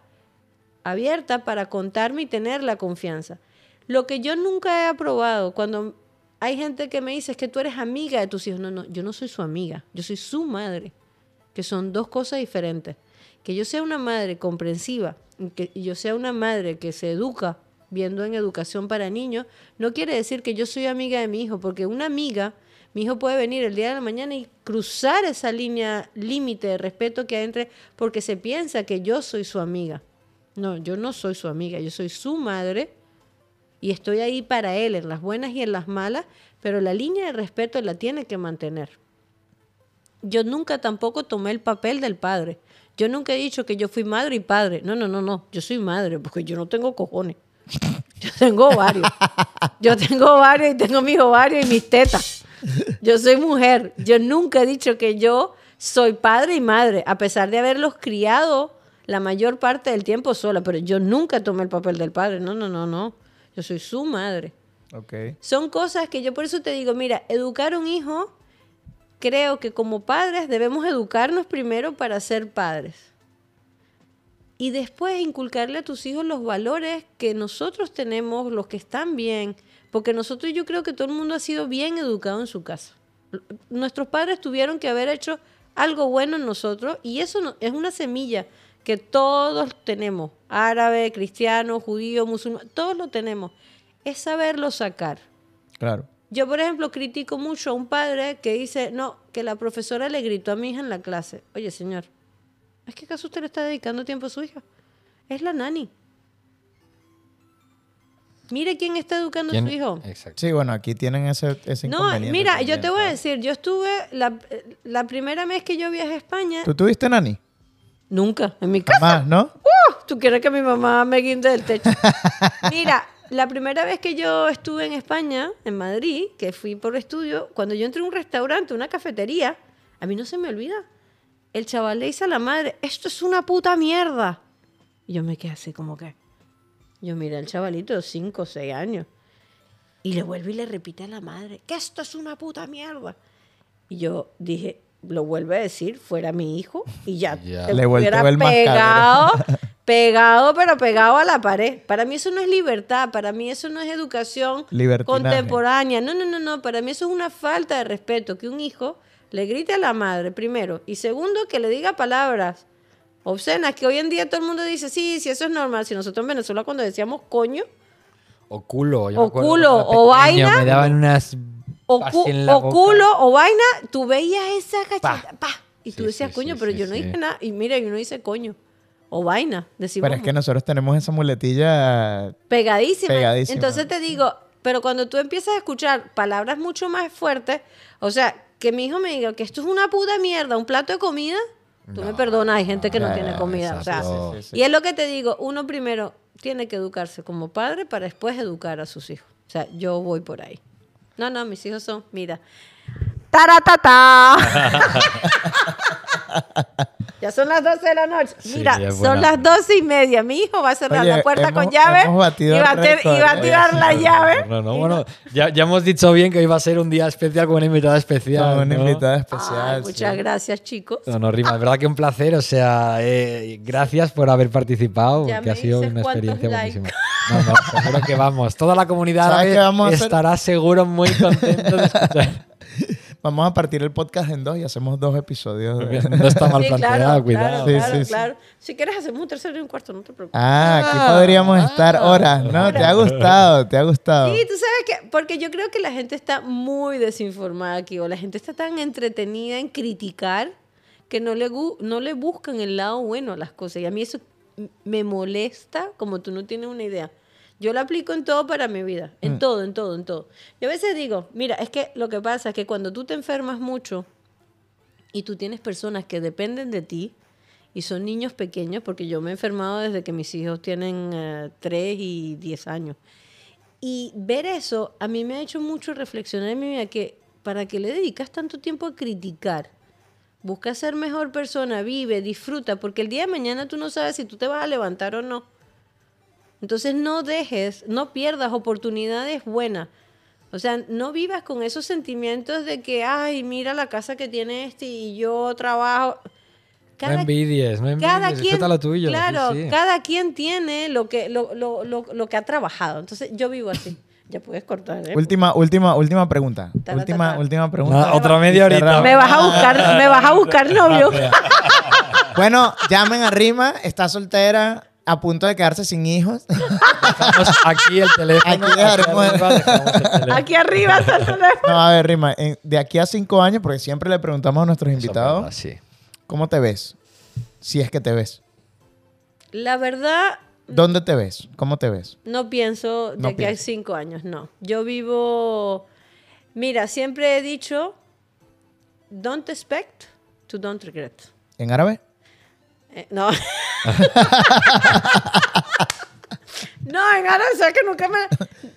abierta para contarme y tener la confianza. Lo que yo nunca he aprobado, cuando hay gente que me dice es que tú eres amiga de tus hijos, no, no, yo no soy su amiga, yo soy su madre, que son dos cosas diferentes. Que yo sea una madre comprensiva, que yo sea una madre que se educa viendo en educación para niños, no quiere decir que yo soy amiga de mi hijo, porque una amiga, mi hijo puede venir el día de la mañana y cruzar esa línea límite de respeto que hay entre, porque se piensa que yo soy su amiga. No, yo no soy su amiga, yo soy su madre y estoy ahí para él en las buenas y en las malas, pero la línea de respeto la tiene que mantener. Yo nunca tampoco tomé el papel del padre. Yo nunca he dicho que yo fui madre y padre. No, no, no, no. Yo soy madre porque yo no tengo cojones. Yo tengo varios. Yo tengo varios y tengo mis ovarios y mis tetas. Yo soy mujer. Yo nunca he dicho que yo soy padre y madre, a pesar de haberlos criado la mayor parte del tiempo sola, pero yo nunca tomé el papel del padre. No, no, no, no. Yo soy su madre. Ok. Son cosas que yo por eso te digo, mira, educar un hijo, creo que como padres debemos educarnos primero para ser padres. Y después inculcarle a tus hijos los valores que nosotros tenemos, los que están bien. Porque nosotros yo creo que todo el mundo ha sido bien educado en su casa. Nuestros padres tuvieron que haber hecho algo bueno en nosotros y eso es una semilla que todos tenemos. Árabe, cristiano, judío, musulmán, todos lo tenemos. Es saberlo sacar. Claro. Yo, por ejemplo, critico mucho a un padre que dice, no, que la profesora le gritó a mi hija en la clase. Oye, señor, ¿es que acaso usted le está dedicando tiempo a su hija? Es la nani. Mire quién está educando a su hijo. Exacto. Sí, bueno, aquí tienen ese, ese No, inconveniente mira, yo te voy a decir, yo estuve, la, la primera vez que yo viajé a España, ¿Tú tuviste nani? nunca, en mi casa. Jamás, ¿no? ¡Uh! ¿Tú quieres que mi mamá me guinde del techo? Mira, la primera vez que yo estuve en España, en Madrid, que fui por estudio, cuando yo entré a un restaurante, una cafetería, a mí no se me olvida. El chaval le dice a la madre, esto es una puta mierda. Y yo me quedé así como que... Yo miré al chavalito de 5 o 6 años. Y le vuelve y le repite a la madre, que esto es una puta mierda. Y yo dije, lo vuelve a decir, fuera mi hijo, y ya, Ya. Le hubiera pegado, pegado, pero pegado a la pared. Para mí eso no es libertad, para mí eso no es educación contemporánea. No, no, no, no, para mí eso es una falta de respeto, que un hijo le grite a la madre, primero, y segundo, que le diga palabras obscenas, que hoy en día todo el mundo dice, sí, sí, eso es normal. Si nosotros en Venezuela cuando decíamos coño, O culo. yo me O acuerdo culo, o vaina. Me daban unas. o, cu- culo o vaina, tú veías esa cacheta, Pa. y tú Sí, decías, sí, coño, sí, pero yo no dije nada. Y mira, yo no dice coño. O vaina, decimos Pero es que nosotros tenemos esa muletilla. pegadísima. Pegadísima. Entonces te digo, pero cuando tú empiezas a escuchar palabras mucho más fuertes, o sea, que mi hijo me diga que esto es una puta mierda, un plato de comida, tú me perdonas, hay gente que no no, tiene comida. O sea, exacto. Sí, sí, sí. y es lo que te digo, uno primero tiene que educarse como padre para después educar a sus hijos. O sea, yo voy por ahí. No, no, mis hijos son, mira. ¡Taratata! Ya son las 12 de la noche. Sí, Mira, es son las 12 y media. Mi hijo va a cerrar Oye, la puerta hemos- con llave hemos batido y va, a te- y va a Oye, tirar sí, la no, llave. No, no, bueno, ya, ya hemos dicho bien que hoy va a ser un día especial con una invitada especial. Con una ¿no? invitada Ay, especial. muchas sí. gracias, chicos. No, no, Rima, es verdad que un placer, o sea, eh, gracias por haber participado, Ya que ha sido una experiencia likes. buenísima. No, no, seguro que vamos. Toda la comunidad estará seguro muy contento de escuchar. Vamos a partir el podcast en dos y hacemos dos episodios. de- No está mal Sí, planteado, claro, cuidado. claro, Sí, claro, sí, sí. claro. Si quieres hacemos un tercero y un cuarto, no te preocupes. Ah, aquí podríamos estar horas, ¿no? ¿Te ha gustado? ¿Te ha gustado? Sí, tú sabes que, porque yo creo que la gente está muy desinformada aquí, o la gente está tan entretenida en criticar que no le, no le buscan el lado bueno a las cosas. Y a mí eso me molesta como tú no tienes una idea. Yo lo aplico en todo para mi vida, en todo, en todo, en todo. Yo a veces digo, mira, es que lo que pasa es que cuando tú te enfermas mucho y tú tienes personas que dependen de ti y son niños pequeños, porque yo me he enfermado desde que mis hijos tienen eh, 3 y 10 años. Y ver eso a mí me ha hecho mucho reflexionar en mi vida que para qué le dedicas tanto tiempo a criticar. Busca ser mejor persona, vive, disfruta, porque el día de mañana tú no sabes si tú te vas a levantar o no. Entonces no dejes, no pierdas oportunidades buenas. O sea, no vivas con esos sentimientos de que, ay, mira la casa que tiene este y yo trabajo. no envidies, no envidies, cada quien, lo tuyo. sí, claro, sí. cada quien tiene lo que, lo, lo, lo, lo que ha trabajado. Entonces yo vivo así. Ya puedes cortar. ¿eh? Última, última, última pregunta. Tara, Última, tara. última pregunta. Nada, otra media horita. Me vas a buscar, me vas a buscar novio. Bueno, llamen a Rima, está soltera, a punto de quedarse sin hijos. Dejamos aquí el teléfono. Aquí dejaremos el- arriba dejamos el teléfono. Aquí arriba está el teléfono. No, a ver, Rima, en- de aquí a cinco años, porque siempre le preguntamos a nuestros Eso es invitados, verdad, sí. ¿cómo te ves? Si es que te ves. La verdad, ¿Dónde te ves? ¿Cómo te ves? no pienso de No que hay cinco años, no. Yo vivo. Mira, siempre he dicho: don't expect to don't regret. ¿En árabe? Eh, no. no, en ahora, o sea que nunca me.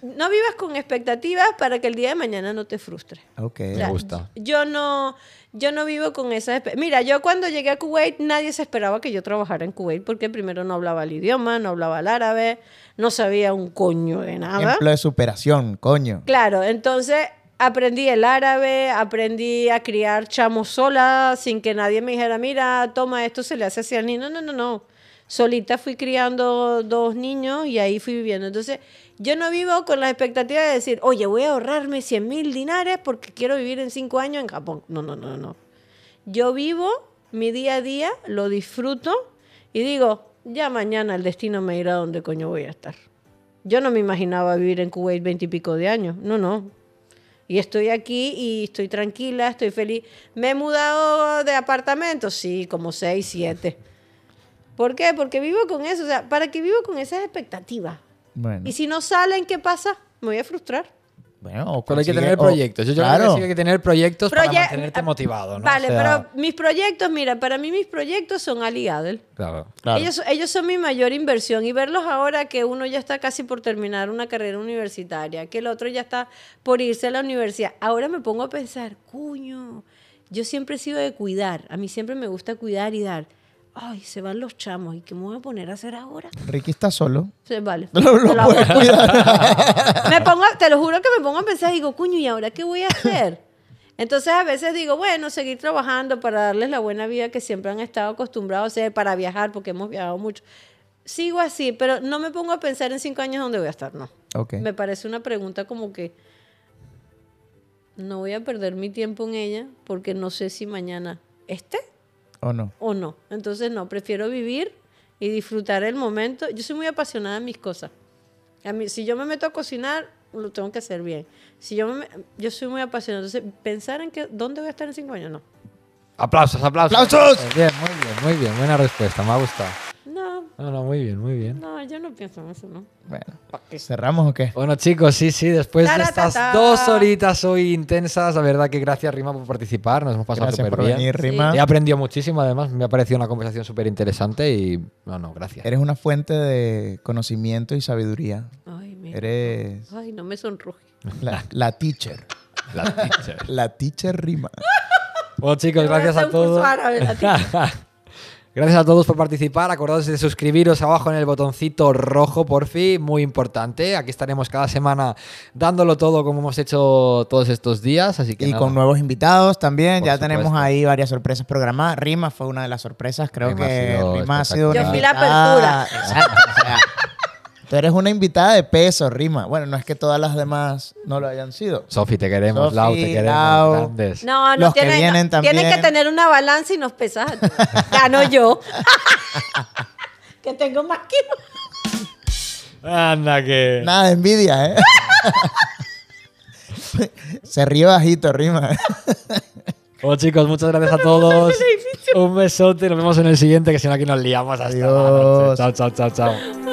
No vivas con expectativas para que el día de mañana no te frustre. Ok. O sea, gusta. Yo no, yo no vivo con esa... espe- Mira, yo cuando llegué a Kuwait nadie se esperaba que yo trabajara en Kuwait porque primero no hablaba el idioma, no hablaba el árabe, no sabía un coño de nada. Ejemplo de superación, coño. Claro, entonces aprendí el árabe, aprendí a criar chamos sola sin que nadie me dijera, mira, toma, esto se le hace así al niño. No, no, no, no. Solita fui criando dos niños y ahí fui viviendo. Entonces, yo no vivo con la expectativa de decir, oye, voy a ahorrarme 100 mil dinares porque quiero vivir en cinco años en Japón. No, no, no, no. Yo vivo mi día a día, lo disfruto y digo, ya mañana el destino me irá donde coño voy a estar. Yo no me imaginaba vivir en Kuwait veintipico de años. No, no. Y estoy aquí y estoy tranquila, estoy feliz. ¿Me he mudado de apartamento? Sí, como seis, siete. ¿Por qué? Porque vivo con eso. O sea, ¿para qué vivo con esas expectativas? Bueno, Y si no salen, ¿qué pasa? Me voy a frustrar. Bueno Pero hay que tener o- proyectos. Yo, yo creo claro. que sí hay que tener proyectos para mantenerte motivado, ¿no? Vale, O sea, pero mis proyectos, mira, para mí mis proyectos son Ali Adel. Claro. Claro. Ellos, ellos son mi mayor inversión y verlos ahora que uno ya está casi por terminar una carrera universitaria, que el otro ya está por irse a la universidad. Ahora me pongo a pensar, cuño, yo siempre he sido de cuidar, a mí siempre me gusta cuidar y dar. Ay, se van los chamos, ¿y qué me voy a poner a hacer ahora? Ricky está solo. Sí, vale. Lo, lo puedes cuidar. me pongo, te lo juro que me pongo a pensar y digo, cuño, ¿y ahora qué voy a hacer? Entonces a veces digo, bueno, seguir trabajando para darles la buena vida que siempre han estado acostumbrados a hacer, para viajar, porque hemos viajado mucho. Sigo así, pero no me pongo a pensar en cinco años dónde voy a estar, no. Ok. Me parece una pregunta como que no voy a perder mi tiempo en ella porque no sé si mañana esté ¿O no? o no. Entonces no, prefiero vivir y disfrutar el momento. Yo soy muy apasionada en mis cosas. A mí, si yo me meto a cocinar, lo tengo que hacer bien. Si yo me, yo soy muy apasionada. Entonces, pensar en que dónde voy a estar en cinco años, no. Aplausos, aplausos. ¡Aplausos! Bien, muy bien, muy bien. Buena respuesta, me ha gustado. No, No, no, muy bien, muy bien. no, yo no pienso en eso, ¿no? Bueno. ¿cerramos o qué? Bueno, chicos, sí, sí, después de estas dos horitas hoy intensas, la verdad que gracias, Rima, por participar. Nos hemos pasado Gracias súper por bien. venir, Rima. He aprendido muchísimo, además, me ha parecido una conversación súper interesante y. No, no, gracias. Eres una fuente de conocimiento y sabiduría. Ay, mira. Eres Ay, no me sonruje. la, la teacher. La teacher. La teacher Rima. Bueno, chicos, gracias a un curso todos. árabe, la Gracias a todos por participar. Acordaos de suscribiros abajo en el botoncito rojo, por fin. Muy importante. Aquí estaremos cada semana dándolo todo como hemos hecho todos estos días. Así que Y nada. con nuevos invitados también. Por ya tenemos supuesto. ahí varias sorpresas programadas. Rima fue una de las sorpresas. Creo Rima ha que sido Rima ha sido una Yo fui la apertura. Exacto, o sea, tú eres una invitada de peso, Rima. Bueno, no es que todas las demás no lo hayan sido. Sofi, te queremos. Sofi, Lau, te queremos. Lau. Grandes. No, no Los que tienen, vienen no, tienen que también. tener una balanza y nos pesas. Gano yo. que tengo más que Anda, que. Nada de envidia, ¿eh? Se ríe bajito, Rima. Bueno, chicos, muchas gracias a todos. Un besote. Nos vemos en el siguiente, que si no aquí nos liamos hasta la Adiós. noche. Chao, chao, chao, chao.